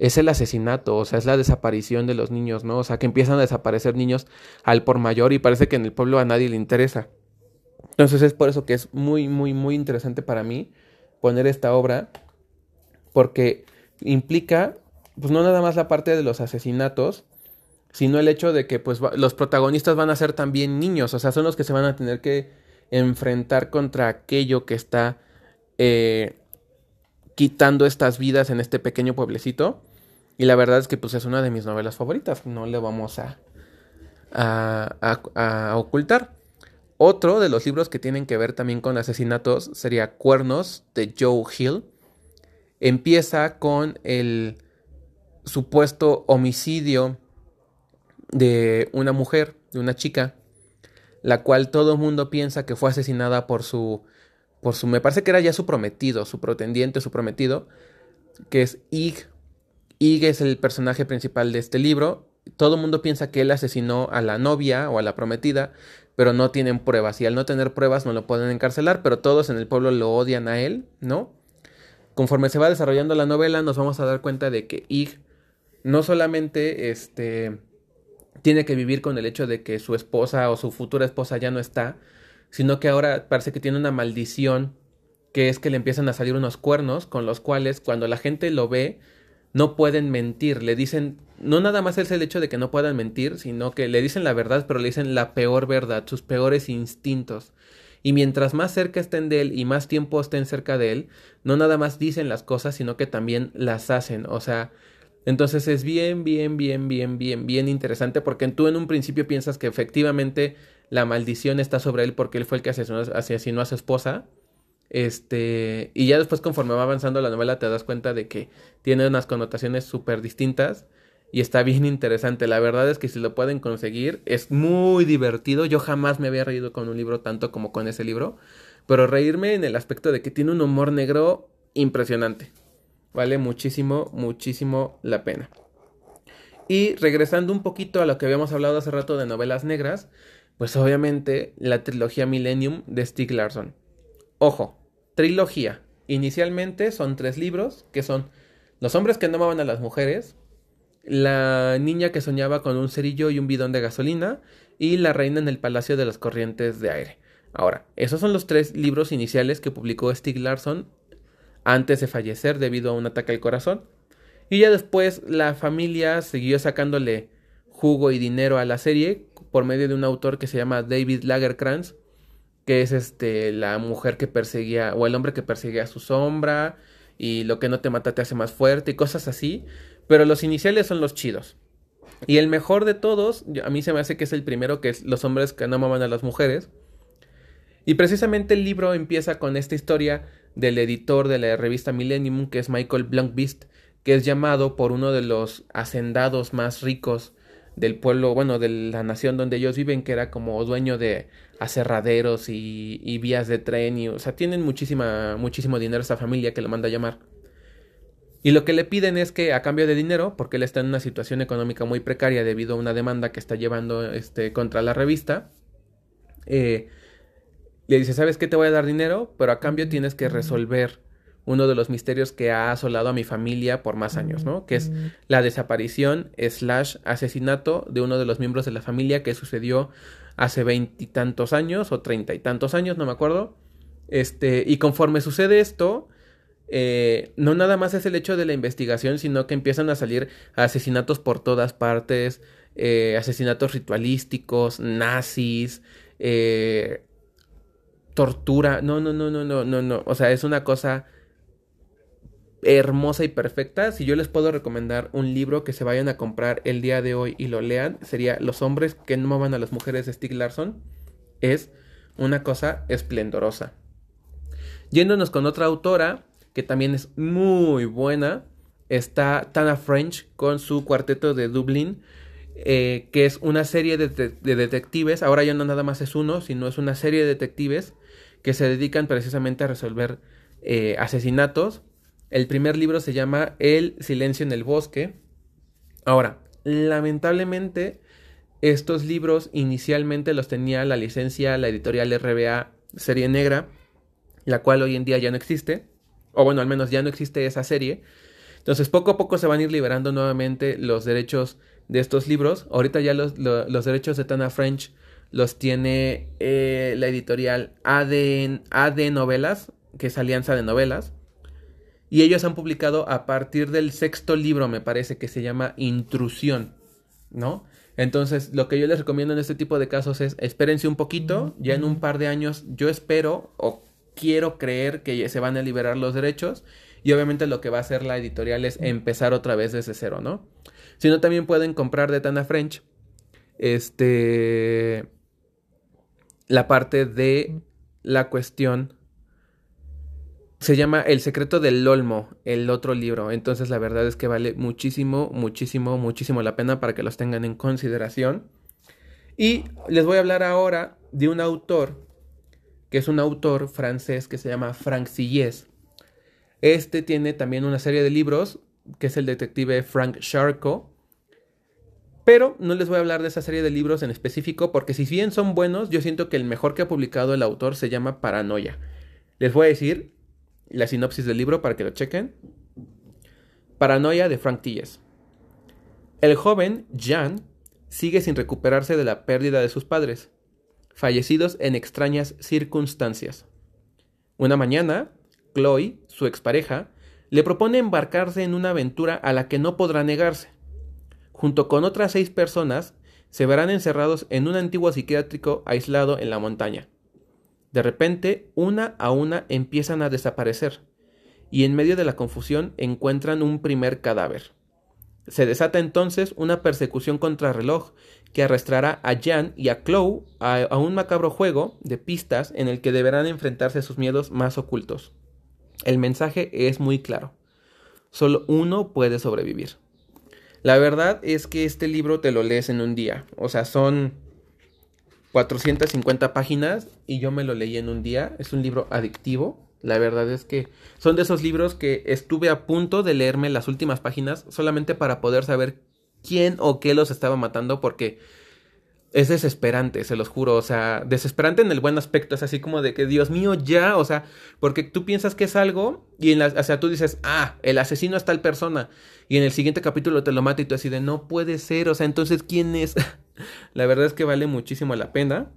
Speaker 1: es el asesinato, o sea, es la desaparición de los niños, ¿no? O sea, que empiezan a desaparecer niños al por mayor y parece que en el pueblo a nadie le interesa. Entonces es por eso que es muy, muy, muy interesante para mí poner esta obra, porque implica, pues no nada más la parte de los asesinatos, sino el hecho de que pues los protagonistas van a ser también niños, o sea, son los que se van a tener que enfrentar contra aquello que está eh, quitando estas vidas en este pequeño pueblecito. Y la verdad es que pues es una de mis novelas favoritas, no le vamos a, a, a ocultar. Otro de los libros que tienen que ver también con asesinatos sería Cuernos de Joe Hill. Empieza con el supuesto homicidio de una mujer, de una chica, la cual todo el mundo piensa que fue asesinada por su, por su, me parece que era ya su prometido, su pretendiente, su prometido, que es Ig. Ig es el personaje principal de este libro. Todo el mundo piensa que él asesinó a la novia o a la prometida, pero no tienen pruebas. Y al no tener pruebas no lo pueden encarcelar, pero todos en el pueblo lo odian a él, ¿no? Conforme se va desarrollando la novela, nos vamos a dar cuenta de que Ig no solamente este tiene que vivir con el hecho de que su esposa o su futura esposa ya no está, sino que ahora parece que tiene una maldición que es que le empiezan a salir unos cuernos con los cuales cuando la gente lo ve no pueden mentir, le dicen, no nada más es el hecho de que no puedan mentir, sino que le dicen la verdad, pero le dicen la peor verdad, sus peores instintos. Y mientras más cerca estén de él y más tiempo estén cerca de él, no nada más dicen las cosas, sino que también las hacen. O sea, entonces es bien, bien, bien, bien, bien, bien interesante porque tú en un principio piensas que efectivamente la maldición está sobre él porque él fue el que asesinó, a su esposa. Este, y ya después conforme va avanzando la novela te das cuenta de que tiene unas connotaciones súper distintas y está bien interesante. La verdad es que si lo pueden conseguir es muy divertido. Yo jamás me había reído con un libro tanto como con ese libro, pero reírme en el aspecto de que tiene un humor negro impresionante. Vale muchísimo, muchísimo la pena. Y regresando un poquito a lo que habíamos hablado hace rato de novelas negras, pues obviamente la trilogía Millennium de Stieg Larsson. Ojo, trilogía. Inicialmente son tres libros, que son Los hombres que no amaban a las mujeres, La niña que soñaba con un cerillo y un bidón de gasolina, y La reina en el Palacio de las Corrientes de Aire. Ahora, esos son los tres libros iniciales que publicó Stieg Larsson antes de fallecer debido a un ataque al corazón. Y ya después la familia siguió sacándole jugo y dinero a la serie por medio de un autor que se llama David Lagerkrantz, que es este la mujer que perseguía o el hombre que perseguía a su sombra y lo que no te mata te hace más fuerte y cosas así, pero los iniciales son los chidos. Y el mejor de todos, a mí se me hace que es el primero, que es los hombres que no amaban a las mujeres. Y precisamente el libro empieza con esta historia del editor de la revista Millennium, que es Michael Blankbeast, que es llamado por uno de los hacendados más ricos del pueblo, bueno, de la nación donde ellos viven, que era como dueño de aserraderos y, vías de tren, y, o sea, tienen muchísima, muchísimo dinero esa familia que lo manda a llamar. Y lo que le piden es que a cambio de dinero, porque él está en una situación económica muy precaria debido a una demanda que está llevando este, contra la revista, eh, le dice, ¿sabes qué? Te voy a dar dinero, pero a cambio tienes que resolver uno de los misterios que ha asolado a mi familia por más años, ¿no? Que es la desaparición slash asesinato de uno de los miembros de la familia que sucedió hace veintitantos años o treinta y tantos años, no me acuerdo. Este, y conforme sucede esto, eh, no nada más es el hecho de la investigación, sino que empiezan a salir asesinatos por todas partes, eh, asesinatos ritualísticos, nazis, eh, tortura. No, no, no, no, no, no, no. O sea, es una cosa hermosa y perfecta. Si yo les puedo recomendar un libro que se vayan a comprar el día de hoy y lo lean, sería Los hombres que no aman a las mujeres de Stieg Larsson. Es una cosa esplendorosa. Yéndonos con otra autora que también es muy buena, está Tana French con su cuarteto de Dublín. Eh, que es una serie de, de, detectives, ahora ya no nada más es uno, sino es una serie de detectives que se dedican precisamente a resolver eh, asesinatos. El primer libro se llama El silencio en el bosque. Ahora, lamentablemente, estos libros inicialmente los tenía la licencia, la editorial RBA serie negra, la cual hoy en día ya no existe, o bueno, al menos ya no existe esa serie. Entonces, poco a poco se van a ir liberando nuevamente los derechos de estos libros. Ahorita ya los, derechos de Tana French los tiene eh, la editorial AD, AD Novelas, que es Alianza de Novelas. Y ellos han publicado a partir del sexto libro, me parece, que se llama Intrusión, ¿no? Entonces, lo que yo les recomiendo en este tipo de casos es espérense un poquito, ya en un par de años yo espero o quiero creer que se van a liberar los derechos y obviamente lo que va a hacer la editorial es empezar otra vez desde cero, ¿no? Si no, también pueden comprar de Tana French este la parte de la cuestión se llama El secreto del Olmo, el otro libro. Entonces la verdad es que vale muchísimo, muchísimo, muchísimo la pena para que los tengan en consideración. Y les voy a hablar ahora de un autor, que es un autor francés que se llama Frank Sillés. Este tiene también una serie de libros, que es el detective Frank Sharko. Pero no les voy a hablar de esa serie de libros en específico, porque si bien son buenos, yo siento que el mejor que ha publicado el autor se llama Paranoia. Les voy a decir la sinopsis del libro para que lo chequen. Paranoia de Frank Tilles. El joven Jan sigue sin recuperarse de la pérdida de sus padres, fallecidos en extrañas circunstancias. Una mañana, Chloe, su expareja, le propone embarcarse en una aventura a la que no podrá negarse. Junto con otras seis personas, se verán encerrados en un antiguo psiquiátrico aislado en la montaña. De repente, una a una empiezan a desaparecer, y en medio de la confusión encuentran un primer cadáver. Se desata entonces una persecución contra reloj que arrastrará a Jan y a Chloe a, un macabro juego de pistas en el que deberán enfrentarse a sus miedos más ocultos. El mensaje es muy claro. Solo uno puede sobrevivir. La verdad es que este libro te lo lees en un día. O sea, son 450 páginas y yo me lo leí en un día. Es un libro adictivo. La verdad es que son de esos libros que estuve a punto de leerme las últimas páginas solamente para poder saber quién o qué los estaba matando porque es desesperante, se los juro, o sea, desesperante en el buen aspecto, es así como de que Dios mío ya, o sea, porque tú piensas que es algo y en la, o sea, tú dices, ah, el asesino es tal persona y en el siguiente capítulo te lo mata y tú así de no puede ser, o sea, entonces ¿quién es? La verdad es que vale muchísimo la pena.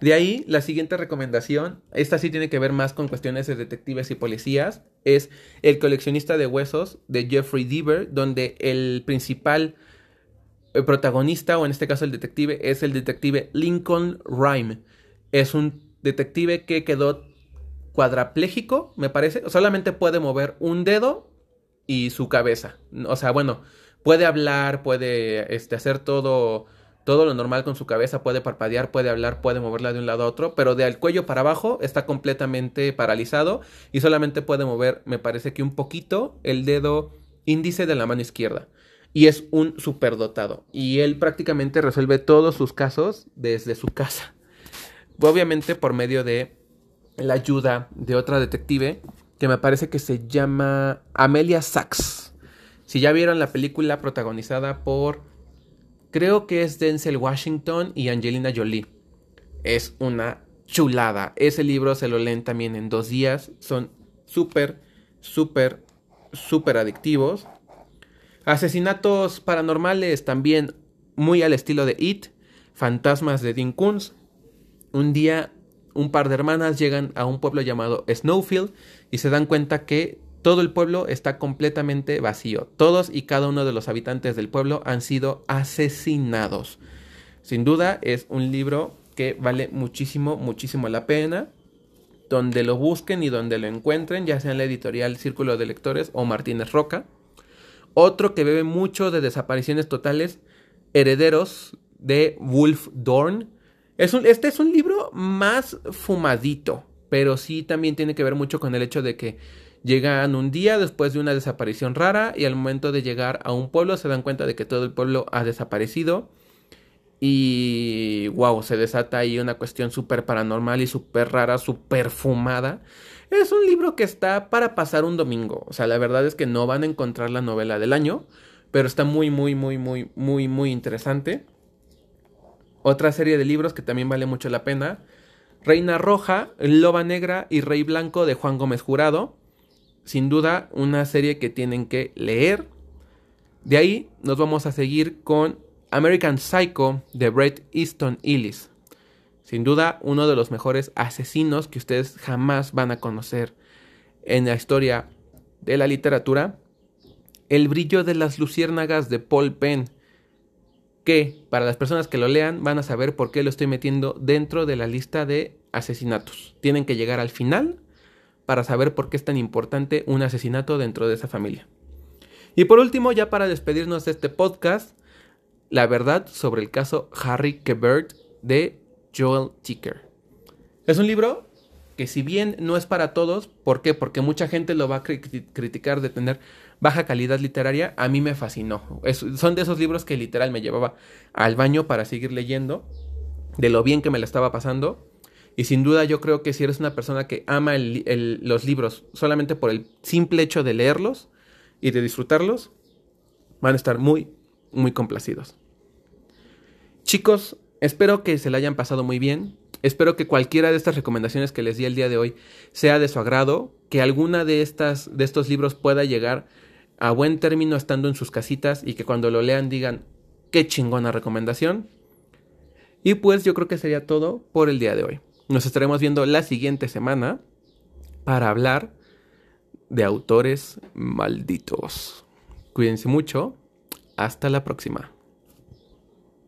Speaker 1: De ahí, la siguiente recomendación, esta sí tiene que ver más con cuestiones de detectives y policías, es El coleccionista de huesos de Jeffrey Deaver, donde el principal eh, protagonista, o en este caso el detective, es el detective Lincoln Rhyme. Es un detective que quedó cuadrapléjico, me parece, solamente puede mover un dedo y su cabeza. O sea, bueno, puede hablar, puede este, hacer todo, todo lo normal con su cabeza, puede parpadear, puede hablar, puede moverla de un lado a otro, pero del cuello para abajo está completamente paralizado y solamente puede mover, me parece que un poquito, el dedo índice de la mano izquierda. Y es un superdotado. Y él prácticamente resuelve todos sus casos desde su casa. Obviamente por medio de la ayuda de otra detective que me parece que se llama Amelia Sachs. Si ya vieron la película protagonizada por, creo que es Denzel Washington y Angelina Jolie. Es una chulada. Ese libro se lo leen también en dos días. Son súper, súper, súper adictivos. Asesinatos paranormales también muy al estilo de It. Fantasmas de Dean Koontz. Un día un par de hermanas llegan a un pueblo llamado Snowfield y se dan cuenta que todo el pueblo está completamente vacío. Todos y cada uno de los habitantes del pueblo han sido asesinados. Sin duda es un libro que vale muchísimo, muchísimo la pena. Donde lo busquen y donde lo encuentren, ya sea en la editorial Círculo de Lectores o Martínez Roca. Otro que bebe mucho de desapariciones totales, Herederos de Wolf Dorn. Es un, este es un libro más fumadito, pero sí también tiene que ver mucho con el hecho de que Llegan un día después de una desaparición rara y al momento de llegar a un pueblo se dan cuenta de que todo el pueblo ha desaparecido. Y wow, se desata ahí una cuestión súper paranormal y súper rara, súper fumada. Es un libro que está para pasar un domingo. O sea, la verdad es que no van a encontrar la novela del año, pero está muy, muy, muy, muy, muy, muy interesante. Otra serie de libros que también vale mucho la pena Reina Roja, Loba Negra y Rey Blanco de Juan Gómez Jurado. Sin duda, una serie que tienen que leer. De ahí nos vamos a seguir con American Psycho de Bret Easton Ellis. Sin duda, uno de los mejores asesinos que ustedes jamás van a conocer en la historia de la literatura. El brillo de las luciérnagas de Paul Penn. Que para las personas que lo lean van a saber por qué lo estoy metiendo dentro de la lista de asesinatos. Tienen que llegar al final para saber por qué es tan importante un asesinato dentro de esa familia. Y por último, ya para despedirnos de este podcast, la verdad sobre el caso Harry Quebert de Joel Ticker. Es un libro que si bien no es para todos, ¿por qué? Porque mucha gente lo va a criticar de tener baja calidad literaria, a mí me fascinó. son de esos libros que literal me llevaba al baño para seguir leyendo, de lo bien que me la estaba pasando. Y sin duda yo creo que si eres una persona que ama los libros solamente por el simple hecho de leerlos y de disfrutarlos, van a estar muy, muy complacidos. Chicos, espero que se la hayan pasado muy bien. Espero que cualquiera de estas recomendaciones que les di el día de hoy sea de su agrado, que alguna de estas de estos libros pueda llegar a buen término estando en sus casitas y que cuando lo lean digan qué chingona recomendación. Y pues yo creo que sería todo por el día de hoy. Nos estaremos viendo la siguiente semana para hablar de autores malditos. Cuídense mucho. Hasta la próxima.